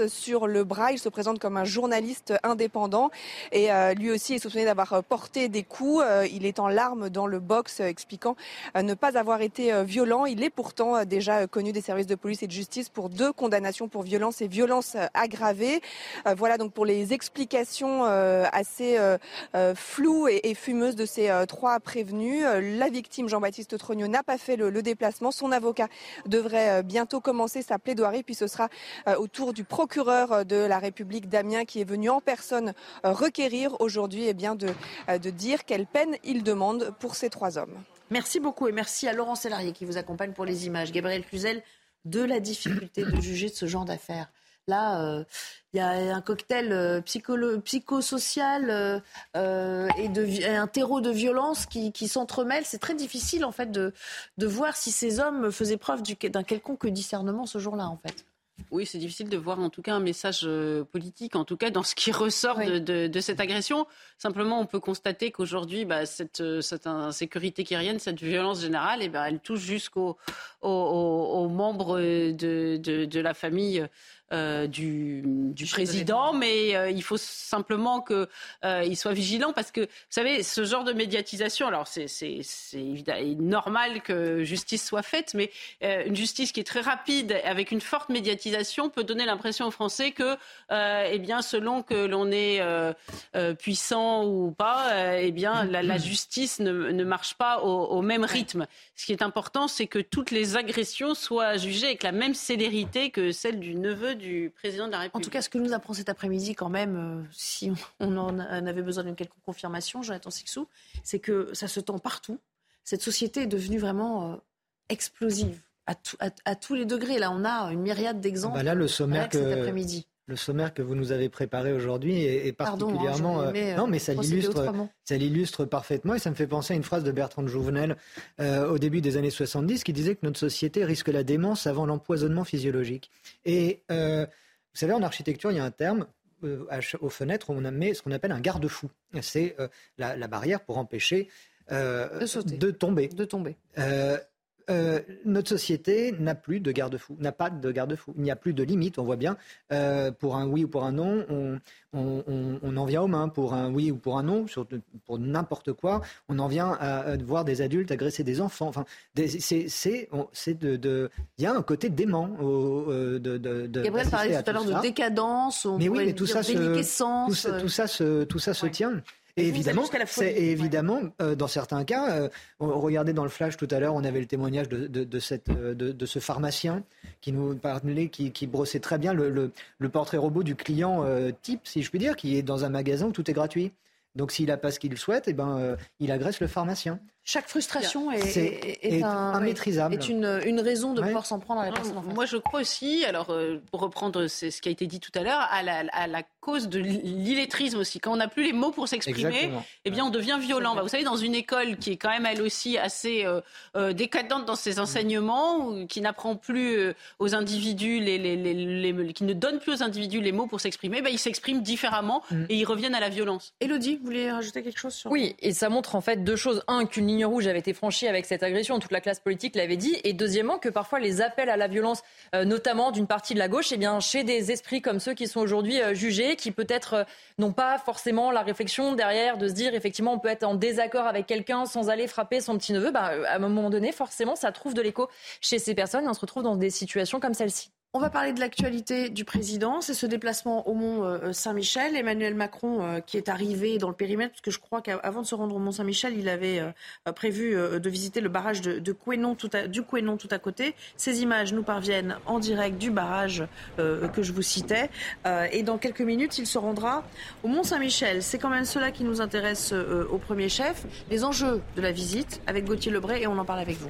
Speaker 26: sur le bras. Il se présente comme un journaliste indépendant et euh, lui aussi est soupçonné d'avoir euh, porté des coups. Euh, il est en larmes dans le box expliquant ne pas avoir été violent. Il est pourtant déjà connu des services de police et de justice pour deux condamnations pour violence et violence aggravée. Voilà donc pour les explications assez floues et fumeuses de ces trois prévenus. La victime Jean-Baptiste Trogneux n'a pas fait le déplacement. Son avocat devrait bientôt commencer sa plaidoirie puis ce sera au tour du procureur de la République d'Amiens qui est venu en personne requérir aujourd'hui eh bien de, de dire quelle peine il demande pour ces trois hommes.
Speaker 1: Merci beaucoup et merci à Laurent Sélarié qui vous accompagne pour les images. Gabriel Cluzel, de la difficulté de juger de ce genre d'affaires. Là, euh, il y a un cocktail euh, psychosocial euh, et un terreau de violence qui, s'entremêlent. C'est très difficile en fait de, de voir si ces hommes faisaient preuve d'un quelconque discernement ce jour-là en fait.
Speaker 9: Oui, c'est difficile de voir en tout cas un message euh, politique, en tout cas dans ce qui ressort de, cette agression. Simplement, on peut constater qu'aujourd'hui, bah, cette, euh, cette, insécurité kyrienne, cette violence générale, eh ben, elle touche jusqu'aux aux, membres de, de, la famille euh, du, président, mais euh, il faut simplement qu'il euh, soit vigilant parce que, vous savez, ce genre de médiatisation, alors c'est normal que justice soit faite, mais une justice qui est très rapide, avec une forte médiatisation, peut donner l'impression aux Français que, eh bien, selon que l'on est puissant ou pas, eh bien, la, justice ne, marche pas au, au même rythme. Ce qui est important, c'est que toutes les agressions soient jugées avec la même célérité que celle du neveu du président de la République.
Speaker 1: En tout cas, ce que nous apprend cet après-midi, quand même, euh, si on en avait besoin d'une quelconque confirmation, Jonathan Sixou, c'est que ça se tend partout. Cette société est devenue vraiment euh, explosive à, tous les degrés. Là, on a une myriade d'exemples.
Speaker 12: Ah bah là, le sommaire que, cet après-midi le sommaire que vous nous avez préparé aujourd'hui est, hein, particulièrement. Euh, non, mais ça l'illustre, ça l'illustre parfaitement et ça me fait penser à une phrase de Bertrand de Jouvenel au début des années 70 qui disait que notre société risque la démence avant l'empoisonnement physiologique. Et vous savez, en architecture, il y a un terme euh, aux fenêtres, on met ce qu'on appelle un garde-fou. C'est euh, la, barrière pour empêcher
Speaker 1: euh,
Speaker 12: de, tomber.
Speaker 1: De tomber.
Speaker 12: Euh, notre société n'a plus de garde-fou, n'a pas de garde-fou. Il n'y a plus de limite. On voit bien, euh, pour un oui ou pour un non, on, en vient aux mains. Pour un oui ou pour un non, pour n'importe quoi, on en vient à, voir des adultes agresser des enfants. Enfin, c'est de, il y a un côté dément.
Speaker 1: Euh, de, de, Gabriel parlait tout à l'heure de décadence, mais oui, mais tout ça,
Speaker 12: tout ça, tout ça, se, tout ça se tient. Et évidemment, c'est évidemment euh, dans certains cas, euh, regardez dans le flash tout à l'heure, on avait le témoignage de, de, cette, euh, de, ce pharmacien qui nous parlait, qui, qui brossait très bien le, le, le portrait robot du client type, si je puis dire, qui est dans un magasin où tout est gratuit. Donc s'il n'a pas ce qu'il souhaite, eh ben, il agresse le pharmacien.
Speaker 1: Chaque frustration est,
Speaker 12: est, immaîtrisable.
Speaker 1: Est une, une raison de pouvoir s'en prendre à la personne.
Speaker 9: Moi, je crois aussi, alors euh, pour reprendre ce qui a été dit tout à l'heure, à la, à la, cause de l'illettrisme aussi. Quand on n'a plus les mots pour s'exprimer, eh bien, on devient violent. Bah, vous savez, dans une école qui est quand même elle aussi assez euh, euh décadente dans ses enseignements, qui n'apprend plus euh, aux individus, les, les, les, qui ne donne plus aux individus les mots pour s'exprimer, bah, ils s'expriment différemment mm. et ils reviennent à la violence.
Speaker 1: Elodie, vous voulez rajouter quelque chose sur
Speaker 30: Oui, et ça montre en fait deux choses. Un, qu'une rouge avait été franchie avec cette agression, toute la classe politique l'avait dit, et deuxièmement que parfois les appels à la violence, euh, notamment d'une partie de la gauche, eh bien chez des esprits comme ceux qui sont aujourd'hui euh, jugés, qui peut-être euh, n'ont pas forcément la réflexion derrière de se dire effectivement on peut être en désaccord avec quelqu'un sans aller frapper son petit neveu, bah, à un moment donné forcément ça trouve de l'écho chez ces personnes. Et on se retrouve dans des situations comme celle-ci.
Speaker 1: On va parler de l'actualité du président. C'est ce déplacement au Mont euh, Saint-Michel. Emmanuel Macron euh, qui est arrivé dans le périmètre, parce que je crois qu'avant de se rendre au Mont Saint-Michel, il avait euh, prévu de visiter le barrage de, de tout à, du Quénon tout à côté. Ces images nous parviennent en direct du barrage que je vous citais. et dans quelques minutes, il se rendra au Mont Saint-Michel. C'est quand même cela qui nous intéresse au premier chef. Les enjeux de la visite avec Gauthier Lebray et on en parle avec vous.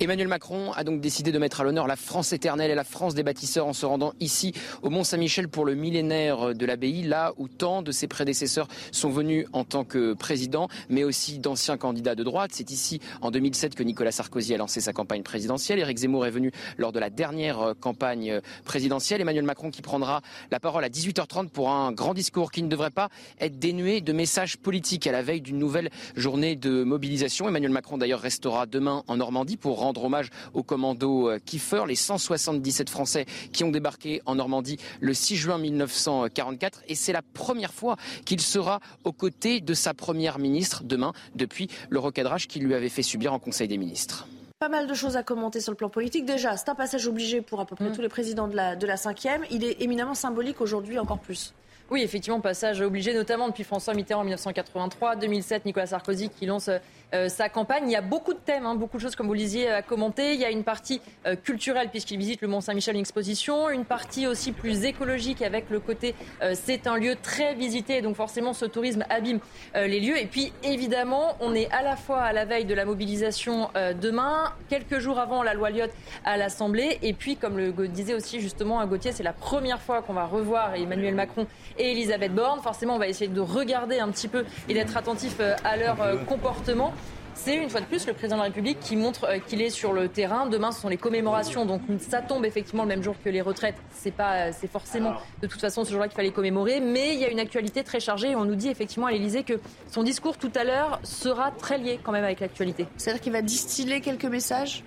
Speaker 19: Emmanuel Macron a donc décidé de mettre à l'honneur la France éternelle et la France des bâtisseurs en se rendant ici au Mont Saint-Michel pour le millénaire de l'abbaye, là où tant de ses prédécesseurs sont venus en tant que président, mais aussi d'anciens candidats de droite. C'est ici en 2007 que Nicolas Sarkozy a lancé sa campagne présidentielle. Éric Zemmour est venu lors de la dernière campagne présidentielle. Emmanuel Macron qui prendra la parole à 18h30 pour un grand discours qui ne devrait pas être dénué de messages politiques à la veille d'une nouvelle journée de mobilisation. Emmanuel Macron d'ailleurs restera demain en Normandie pour rendre hommage au commando euh, Kiefer, les 177 Français qui ont débarqué en Normandie le 6 juin 1944. Et c'est la première fois qu'il sera aux côtés de sa première ministre demain, depuis le recadrage qu'il lui avait fait subir en Conseil des ministres.
Speaker 1: Pas mal de choses à commenter sur le plan politique. Déjà, c'est un passage obligé pour à peu près mm. tous les présidents de la, de la 5 Il est éminemment symbolique aujourd'hui encore plus.
Speaker 30: Oui, effectivement, passage obligé, notamment depuis François Mitterrand en 1983, 2007, Nicolas Sarkozy qui lance euh, sa campagne. Il y a beaucoup de thèmes, hein, beaucoup de choses comme vous lisiez à commenter. Il y a une partie euh, culturelle puisqu'il visite le Mont Saint-Michel, une exposition, une partie aussi plus écologique avec le côté euh, c'est un lieu très visité, donc forcément ce tourisme abîme les lieux. Et puis évidemment, on est à la fois à la veille de la mobilisation demain, quelques jours avant la loi Lyotte à l'Assemblée, et puis comme le disait aussi justement à Gauthier, c'est la première fois qu'on va revoir Emmanuel Macron et Elisabeth Borne. Forcément, on va essayer de regarder un petit peu et d'être attentif à leur comportement. C'est une fois de plus le président de la République qui montre euh, qu'il est sur le terrain. Demain, ce sont les commémorations, donc ça tombe effectivement le même jour que les retraites. C'est pas, c'est forcément de toute façon ce jour-là qu'il fallait commémorer, mais il y a une actualité très chargée et on nous dit effectivement à l'Élysée que son discours tout à l'heure sera très lié quand même avec l'actualité.
Speaker 1: C'est-à-dire qu'il va distiller quelques messages?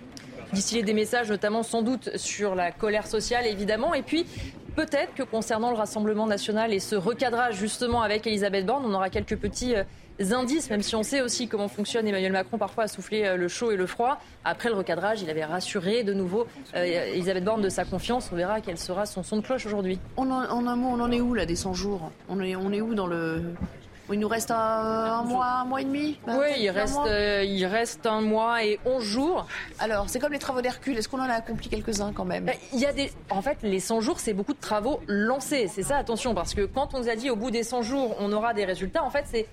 Speaker 30: Distiller des messages, notamment sans doute sur la colère sociale, évidemment. Et puis, peut-être que concernant le Rassemblement national et ce recadrage justement avec Elisabeth Borne, on aura quelques petits euh, indices, même si on sait aussi comment fonctionne Emmanuel Macron parfois à souffler euh, le chaud et le froid. Après le recadrage, il avait rassuré de nouveau euh, Elisabeth Borne de sa confiance. On verra quel sera son son de cloche aujourd'hui.
Speaker 1: En, un mot, on en est où là des 100 jours? On est, on est où dans le, il nous reste un, mois, un mois et demi?
Speaker 30: Oui, il reste, euh, il reste un mois et 11 jours.
Speaker 1: Alors, c'est comme les travaux d'Hercule. Est-ce qu'on en a accompli quelques-uns quand même?
Speaker 30: Il y a des... En fait, les 100 jours, c'est beaucoup de travaux lancés. C'est ça, attention, parce que quand on nous a dit au bout des 100 jours, on aura des résultats, en fait, c'est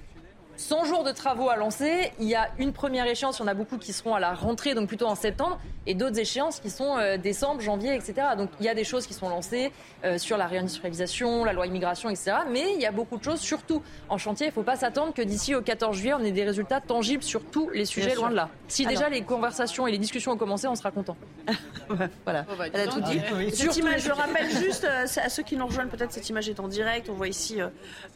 Speaker 30: 100 jours de travaux à lancer. Il y a une première échéance, il y en a beaucoup qui seront à la rentrée, donc plutôt en septembre, et d'autres échéances qui sont euh, décembre, janvier, etc. Donc il y a des choses qui sont lancées euh, sur la réindustrialisation, la loi immigration, etc. Mais il y a beaucoup de choses, surtout en chantier. Il ne faut pas s'attendre que d'ici au 14 juillet, on ait des résultats tangibles sur tous les sujets, loin de là. Si déjà les conversations et les discussions ont commencé, on sera content.
Speaker 1: voilà, bah, elle a tout dit. Cette image, je rappelle juste euh, à ceux qui nous rejoignent, peut-être cette image est en direct. On voit ici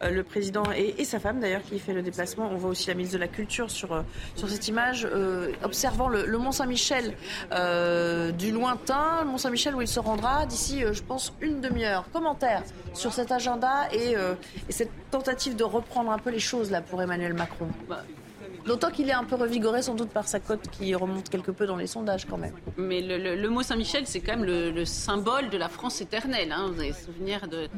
Speaker 1: le président et, et sa femme d'ailleurs qui fait le déplacement on voit aussi la ministre de la Culture sur, euh, cette image, euh, observant le, Mont Saint-Michel euh, du lointain, le Mont Saint-Michel où il se rendra d'ici, je pense, une demi-heure. Commentaire sur cet agenda et, et, cette tentative de reprendre un peu les choses là pour Emmanuel Macron. D'autant qu'il est un peu revigoré sans doute par sa cote qui remonte quelque peu dans les sondages quand même.
Speaker 9: Mais le, mot Saint-Michel, c'est quand même le, symbole de la France éternelle. Hein. Vous avez souvenir de,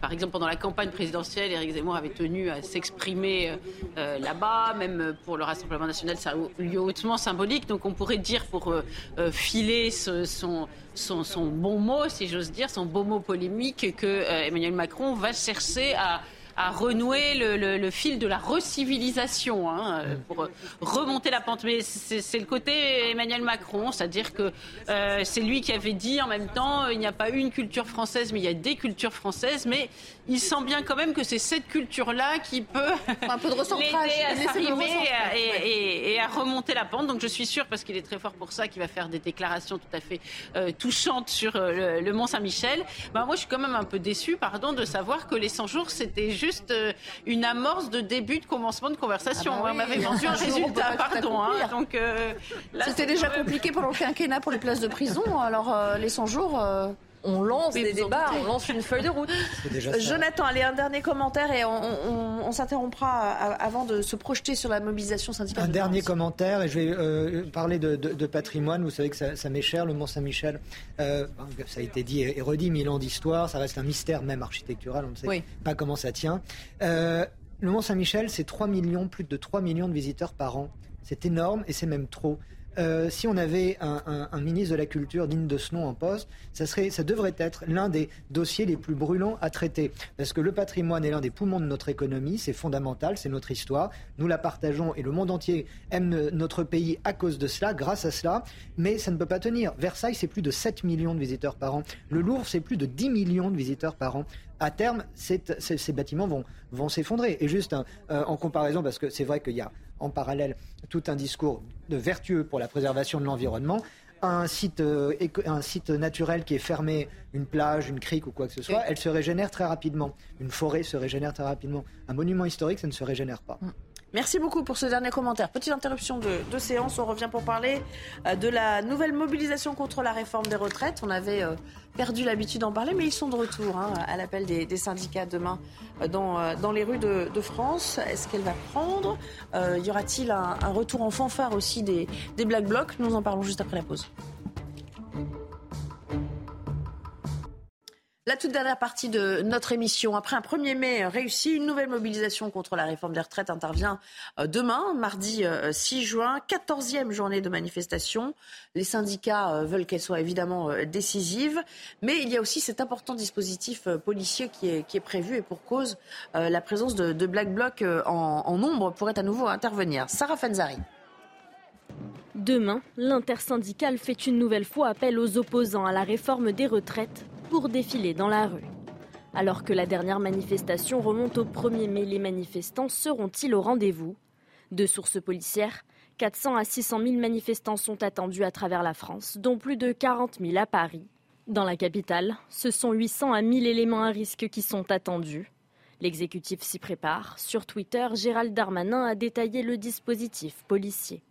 Speaker 9: par exemple, pendant la campagne présidentielle, Éric Zemmour avait tenu à s'exprimer euh, euh, là-bas, même pour le Rassemblement national, c'est un lieu hautement symbolique. Donc on pourrait dire pour euh, filer son, son, bon mot, si j'ose dire, son beau mot polémique, que Emmanuel Macron va chercher à à renouer le, fil de la recivilisation hein, pour remonter la pente. Mais c'est le côté Emmanuel Macron, c'est-à-dire que euh, c'est lui qui avait dit en même temps il n'y a pas une culture française, mais il y a des cultures françaises. Mais il sent bien quand même que c'est cette culture-là qui peut
Speaker 1: un peu de l'aider
Speaker 9: à s'arriver et, et, à remonter la pente. Donc je suis sûre, parce qu'il est très fort pour ça, qu'il va faire des déclarations tout à fait euh, touchantes sur euh, le, Mont Saint-Michel. Bah, moi, je suis quand même un peu déçue, pardon, de savoir que les 100 jours, c'était juste euh, une amorce de début de commencement de conversation. Ah bah on m'avait vendu un résultat, pardon. Hein. donc
Speaker 1: c'était déjà compliqué pendant le quinquennat pour les places de prison. Alors les 100 jours
Speaker 30: on lance des débats, on lance une feuille de route.
Speaker 1: Jonathan, allez, un dernier commentaire et on, s'interrompra avant de se projeter sur la mobilisation syndicale.
Speaker 12: Un dernier commentaire et je vais euh, parler de, patrimoine. Vous savez que ça, m'est cher, le Mont Saint-Michel. Euh, ça a été dit et redit, mille ans d'histoire. Ça reste un mystère même architectural. On ne sait pas comment ça tient. Euh, le Mont Saint-Michel, c'est 3 millions, plus de 3 millions de visiteurs par an. C'est énorme et c'est même trop. Euh, si on avait un, ministre de la Culture digne de ce nom en poste, ça, serait, ça devrait être l'un des dossiers les plus brûlants à traiter. Parce que le patrimoine est l'un des poumons de notre économie, c'est fondamental, c'est notre histoire. Nous la partageons et le monde entier aime notre pays à cause de cela, grâce à cela. Mais ça ne peut pas tenir. Versailles, c'est plus de 7 millions de visiteurs par an. Le Louvre, c'est plus de 10 millions de visiteurs par an à terme, ces, bâtiments vont, vont s'effondrer. Et juste euh, en comparaison, parce que c'est vrai qu'il y a en parallèle tout un discours de vertueux pour la préservation de l'environnement. Un site, euh, un site naturel qui est fermé, une plage, une crique ou quoi que ce soit, elle se régénère très rapidement. Une forêt se régénère très rapidement. Un monument historique, ça ne se régénère pas.
Speaker 1: Merci beaucoup pour ce dernier commentaire. Petite interruption de, séance. On revient pour parler euh, de la nouvelle mobilisation contre la réforme des retraites. On avait euh, perdu l'habitude d'en parler, mais ils sont de retour hein, à l'appel des, syndicats demain euh, dans, dans les rues de, France. Est-ce qu'elle va prendre Y aura-t-il un, retour en fanfare aussi des, des Black Blocs? Nous en parlons juste après la pause. La toute dernière partie de notre émission. Après un 1er mai réussi, une nouvelle mobilisation contre la réforme des retraites intervient euh, demain, mardi 6 euh, juin. 14e journée de manifestation. Les syndicats euh, veulent qu'elle soit évidemment décisive. Mais il y a aussi cet important dispositif policier qui est, qui est prévu et pour cause, la présence de, Black Bloc en, en nombre pourrait à nouveau intervenir. Sarah Fanzari.
Speaker 20: Demain, l'intersyndicale fait une nouvelle fois appel aux opposants à la réforme des retraites pour défiler dans la rue. Alors que la dernière manifestation remonte au 1er mai, les manifestants seront-ils au rendez-vous? De sources policières, 400 à 600 000 manifestants sont attendus à travers la France, dont plus de 40 000 à Paris. Dans la capitale, ce sont 800 à 1000 éléments à risque qui sont attendus. L'exécutif s'y prépare. Sur Twitter, Gérald Darmanin a détaillé le dispositif policier.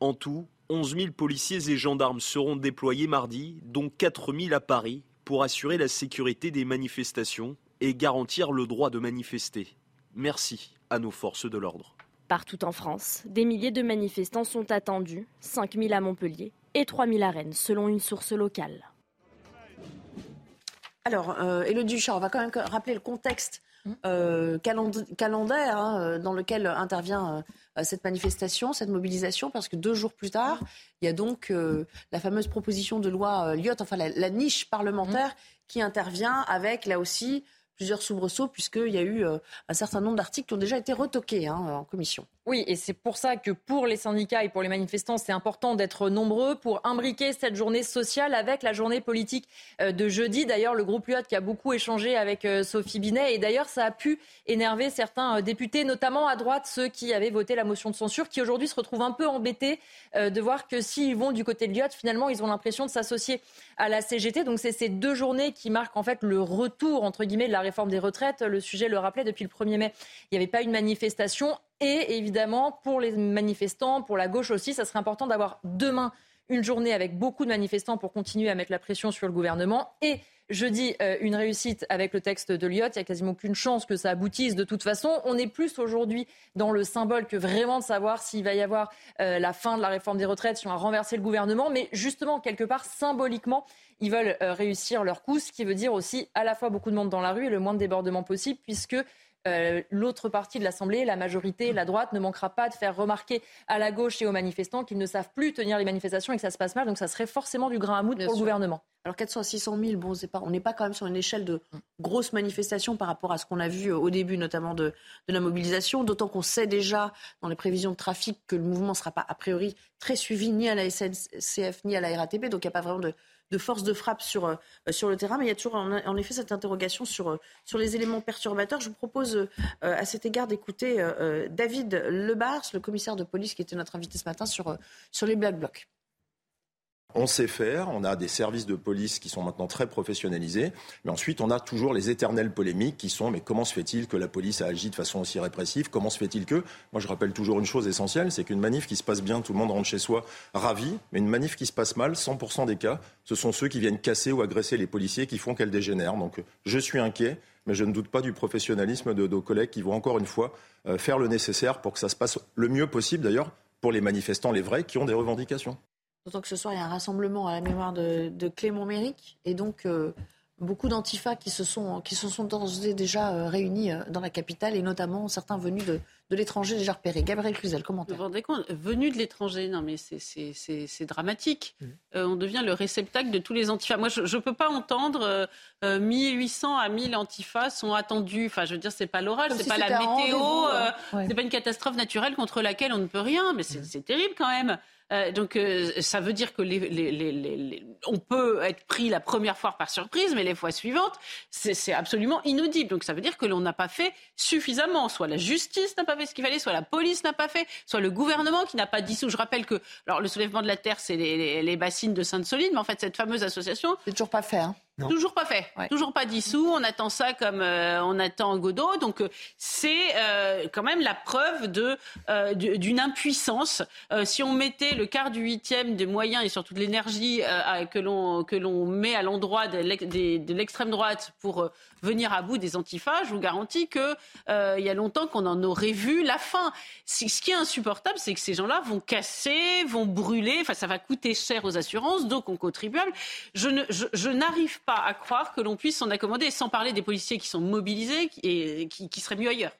Speaker 31: En tout, 11 000 policiers et gendarmes seront déployés mardi, dont 4 000 à Paris, pour assurer la sécurité des manifestations et garantir le droit de manifester. Merci à nos forces de l'ordre.
Speaker 20: Partout en France, des milliers de manifestants sont attendus, 5 000 à Montpellier et 3 000 à Rennes, selon une source locale.
Speaker 1: Alors, euh, Elodie on va quand même rappeler le contexte euh, calendaire hein, euh, dans lequel intervient euh, cette manifestation, cette mobilisation, parce que deux jours plus tard, il y a donc la fameuse proposition de loi Lyotte, enfin la niche parlementaire qui intervient avec là aussi plusieurs soubresauts, puisqu'il y a eu euh, un certain nombre d'articles qui ont déjà été retoqués hein, en commission.
Speaker 30: Oui, et c'est pour ça que pour les syndicats et pour les manifestants, c'est important d'être nombreux pour imbriquer cette journée sociale avec la journée politique euh, de jeudi. D'ailleurs, le groupe Lyot qui a beaucoup échangé avec euh, Sophie Binet, et d'ailleurs, ça a pu énerver certains députés, notamment à droite, ceux qui avaient voté la motion de censure, qui aujourd'hui se retrouvent un peu embêtés de voir que s'ils vont du côté de Lyot, finalement, ils ont l'impression de s'associer à la CGT. Donc, c'est ces deux journées qui marquent en fait le retour, entre guillemets, de la réforme des retraites. Le sujet le rappelait depuis le 1er mai. Il n'y avait pas une manifestation. Et évidemment, pour les manifestants, pour la gauche aussi, ça serait important d'avoir demain une journée avec beaucoup de manifestants pour continuer à mettre la pression sur le gouvernement. Et jeudi, euh, une réussite avec le texte de Lyotte. Il n'y a quasiment aucune chance que ça aboutisse de toute façon. On est plus aujourd'hui dans le symbole que vraiment de savoir s'il va y avoir euh, la fin de la réforme des retraites, si on va renverser le gouvernement. Mais justement, quelque part, symboliquement, ils veulent euh, réussir leur coup, ce qui veut dire aussi à la fois beaucoup de monde dans la rue et le moins de débordement possible, puisque euh, l'autre partie de l'Assemblée, la majorité, la droite, ne manquera pas de faire remarquer à la gauche et aux manifestants qu'ils ne savent plus tenir les manifestations et que ça se passe mal. Donc ça serait forcément du grain à moudre pour le gouvernement.
Speaker 1: Alors 400 à 600 000, bon, pas, on n'est pas quand même sur une échelle de grosses manifestations par rapport à ce qu'on a vu au début, notamment de, de la mobilisation, d'autant qu'on sait déjà dans les prévisions de trafic que le mouvement ne sera pas a priori très suivi ni à la SNCF ni à la RATP, donc il n'y a pas vraiment de, de force de frappe sur, euh, sur le terrain. Mais il y a toujours en, effet cette interrogation sur, euh, sur les éléments perturbateurs. Je vous propose euh, à cet égard d'écouter David Lebars, le commissaire de police qui était notre invité ce matin sur, sur les Black Blocs.
Speaker 27: On sait faire, on a des services de police qui sont maintenant très professionnalisés, mais ensuite on a toujours les éternelles polémiques qui sont mais comment se fait-il que la police a agi de façon aussi répressive? Comment se fait-il que Moi je rappelle toujours une chose essentielle, c'est qu'une manif qui se passe bien, tout le monde rentre chez soi ravi, mais une manif qui se passe mal, 100% des cas, ce sont ceux qui viennent casser ou agresser les policiers qui font qu'elle dégénère. Donc je suis inquiet, mais je ne doute pas du professionnalisme de nos collègues qui vont encore une fois euh, faire le nécessaire pour que ça se passe le mieux possible d'ailleurs pour les manifestants, les vrais, qui ont des revendications.
Speaker 1: D'autant que ce soir, il y a un rassemblement à la mémoire de, Clément Méric. Et donc, euh, beaucoup d'antifas qui se sont, qui se sont déjà euh, réunis euh, dans la capitale, et notamment certains venus de, l'étranger déjà repérés. Gabriel Cluzel, commentaire.
Speaker 9: Vous vous rendez compte Venus de l'étranger, non mais c'est dramatique. Mmh. on devient le réceptacle de tous les antifas. Moi, je ne peux pas entendre 1800 à 1000 antifas sont attendus. Enfin, je veux dire, c'est pas l'orage, c'est pas la météo, c'est pas une catastrophe naturelle contre laquelle on ne peut rien. Mais c'est terrible quand même. Euh, donc euh, ça veut dire que les, on peut être pris la première fois par surprise, mais les fois suivantes, c'est absolument inaudible. Donc ça veut dire que l'on n'a pas fait suffisamment. Soit la justice n'a pas fait ce qu'il fallait, soit la police n'a pas fait, soit le gouvernement qui n'a pas dissous. Je rappelle que alors le soulèvement de la terre, c'est les, bassines de Sainte-Soline, mais en fait cette fameuse association,
Speaker 1: c'est toujours pas fait. Hein.
Speaker 9: Toujours pas fait, toujours pas dissous. On attend ça comme euh, on attend Godot. Donc euh, c'est euh, quand même la preuve de d'une impuissance. si on mettait le quart du huitième des moyens et surtout de l'énergie que l'on que l'on met à l'endroit de l'extrême droite pour venir à bout des antifas, je vous garantis que il y a longtemps qu'on en aurait vu la fin. Ce qui est insupportable, c'est que ces gens-là vont casser, vont brûler. Enfin, ça va coûter cher aux assurances, donc aux contribuables. Je ne, je, je n'arrive pas à croire que l'on puisse s'en accommoder, sans parler des policiers qui sont mobilisés et qui seraient mieux ailleurs.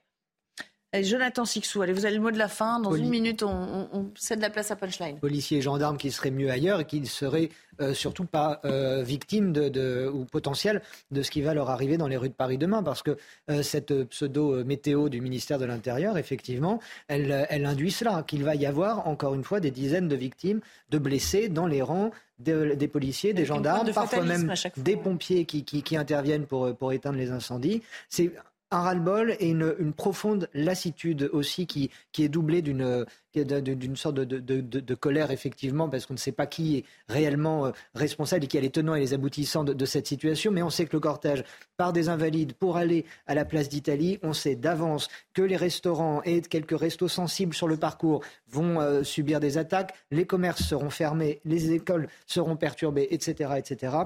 Speaker 1: Jonathan Sixou, allez, vous avez le mot de la fin. Dans une minute, on, cède la place à Punchline.
Speaker 12: Policiers et gendarmes qui seraient mieux ailleurs et qui ne seraient euh, surtout pas euh, victimes de, ou potentiels de ce qui va leur arriver dans les rues de Paris demain. Parce que euh, cette pseudo-météo du ministère de l'Intérieur, effectivement, elle, elle induit cela, qu'il va y avoir encore une fois des dizaines de victimes, de blessés dans les rangs des policiers, des gendarmes, parfois même des pompiers qui, qui, qui, interviennent pour, pour éteindre les incendies. C'est un ras-le-bol et une, profonde lassitude aussi qui, qui est doublée d'une d'une sorte de, colère, effectivement, parce qu'on ne sait pas qui est réellement euh, responsable et qui a les tenants et les aboutissants de, cette situation. Mais on sait que le cortège part des Invalides pour aller à la place d'Italie. On sait d'avance que les restaurants et quelques restos sensibles sur le parcours vont euh, subir des attaques. Les commerces seront fermés, les écoles seront perturbées, etc. etc.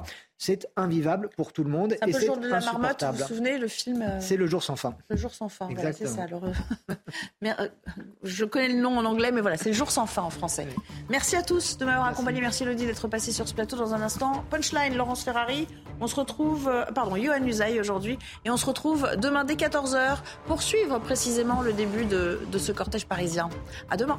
Speaker 12: C'est invivable pour tout le monde.
Speaker 1: C'est un peu le jour de la marmotte, vous vous souvenez, le film euh,
Speaker 12: C'est le jour sans fin.
Speaker 1: Le jour sans fin, c'est ça. Mais, je connais le nom en anglais mais voilà, c'est le jour sans fin en français. Merci à tous de m'avoir accompagné. Merci Elodie d'être passé sur ce plateau dans un instant. Punchline, Laurence Ferrari. On se retrouve, euh, pardon, Johan Usaï aujourd'hui. Et on se retrouve demain dès 14h pour suivre précisément le début de, de ce cortège parisien. À demain.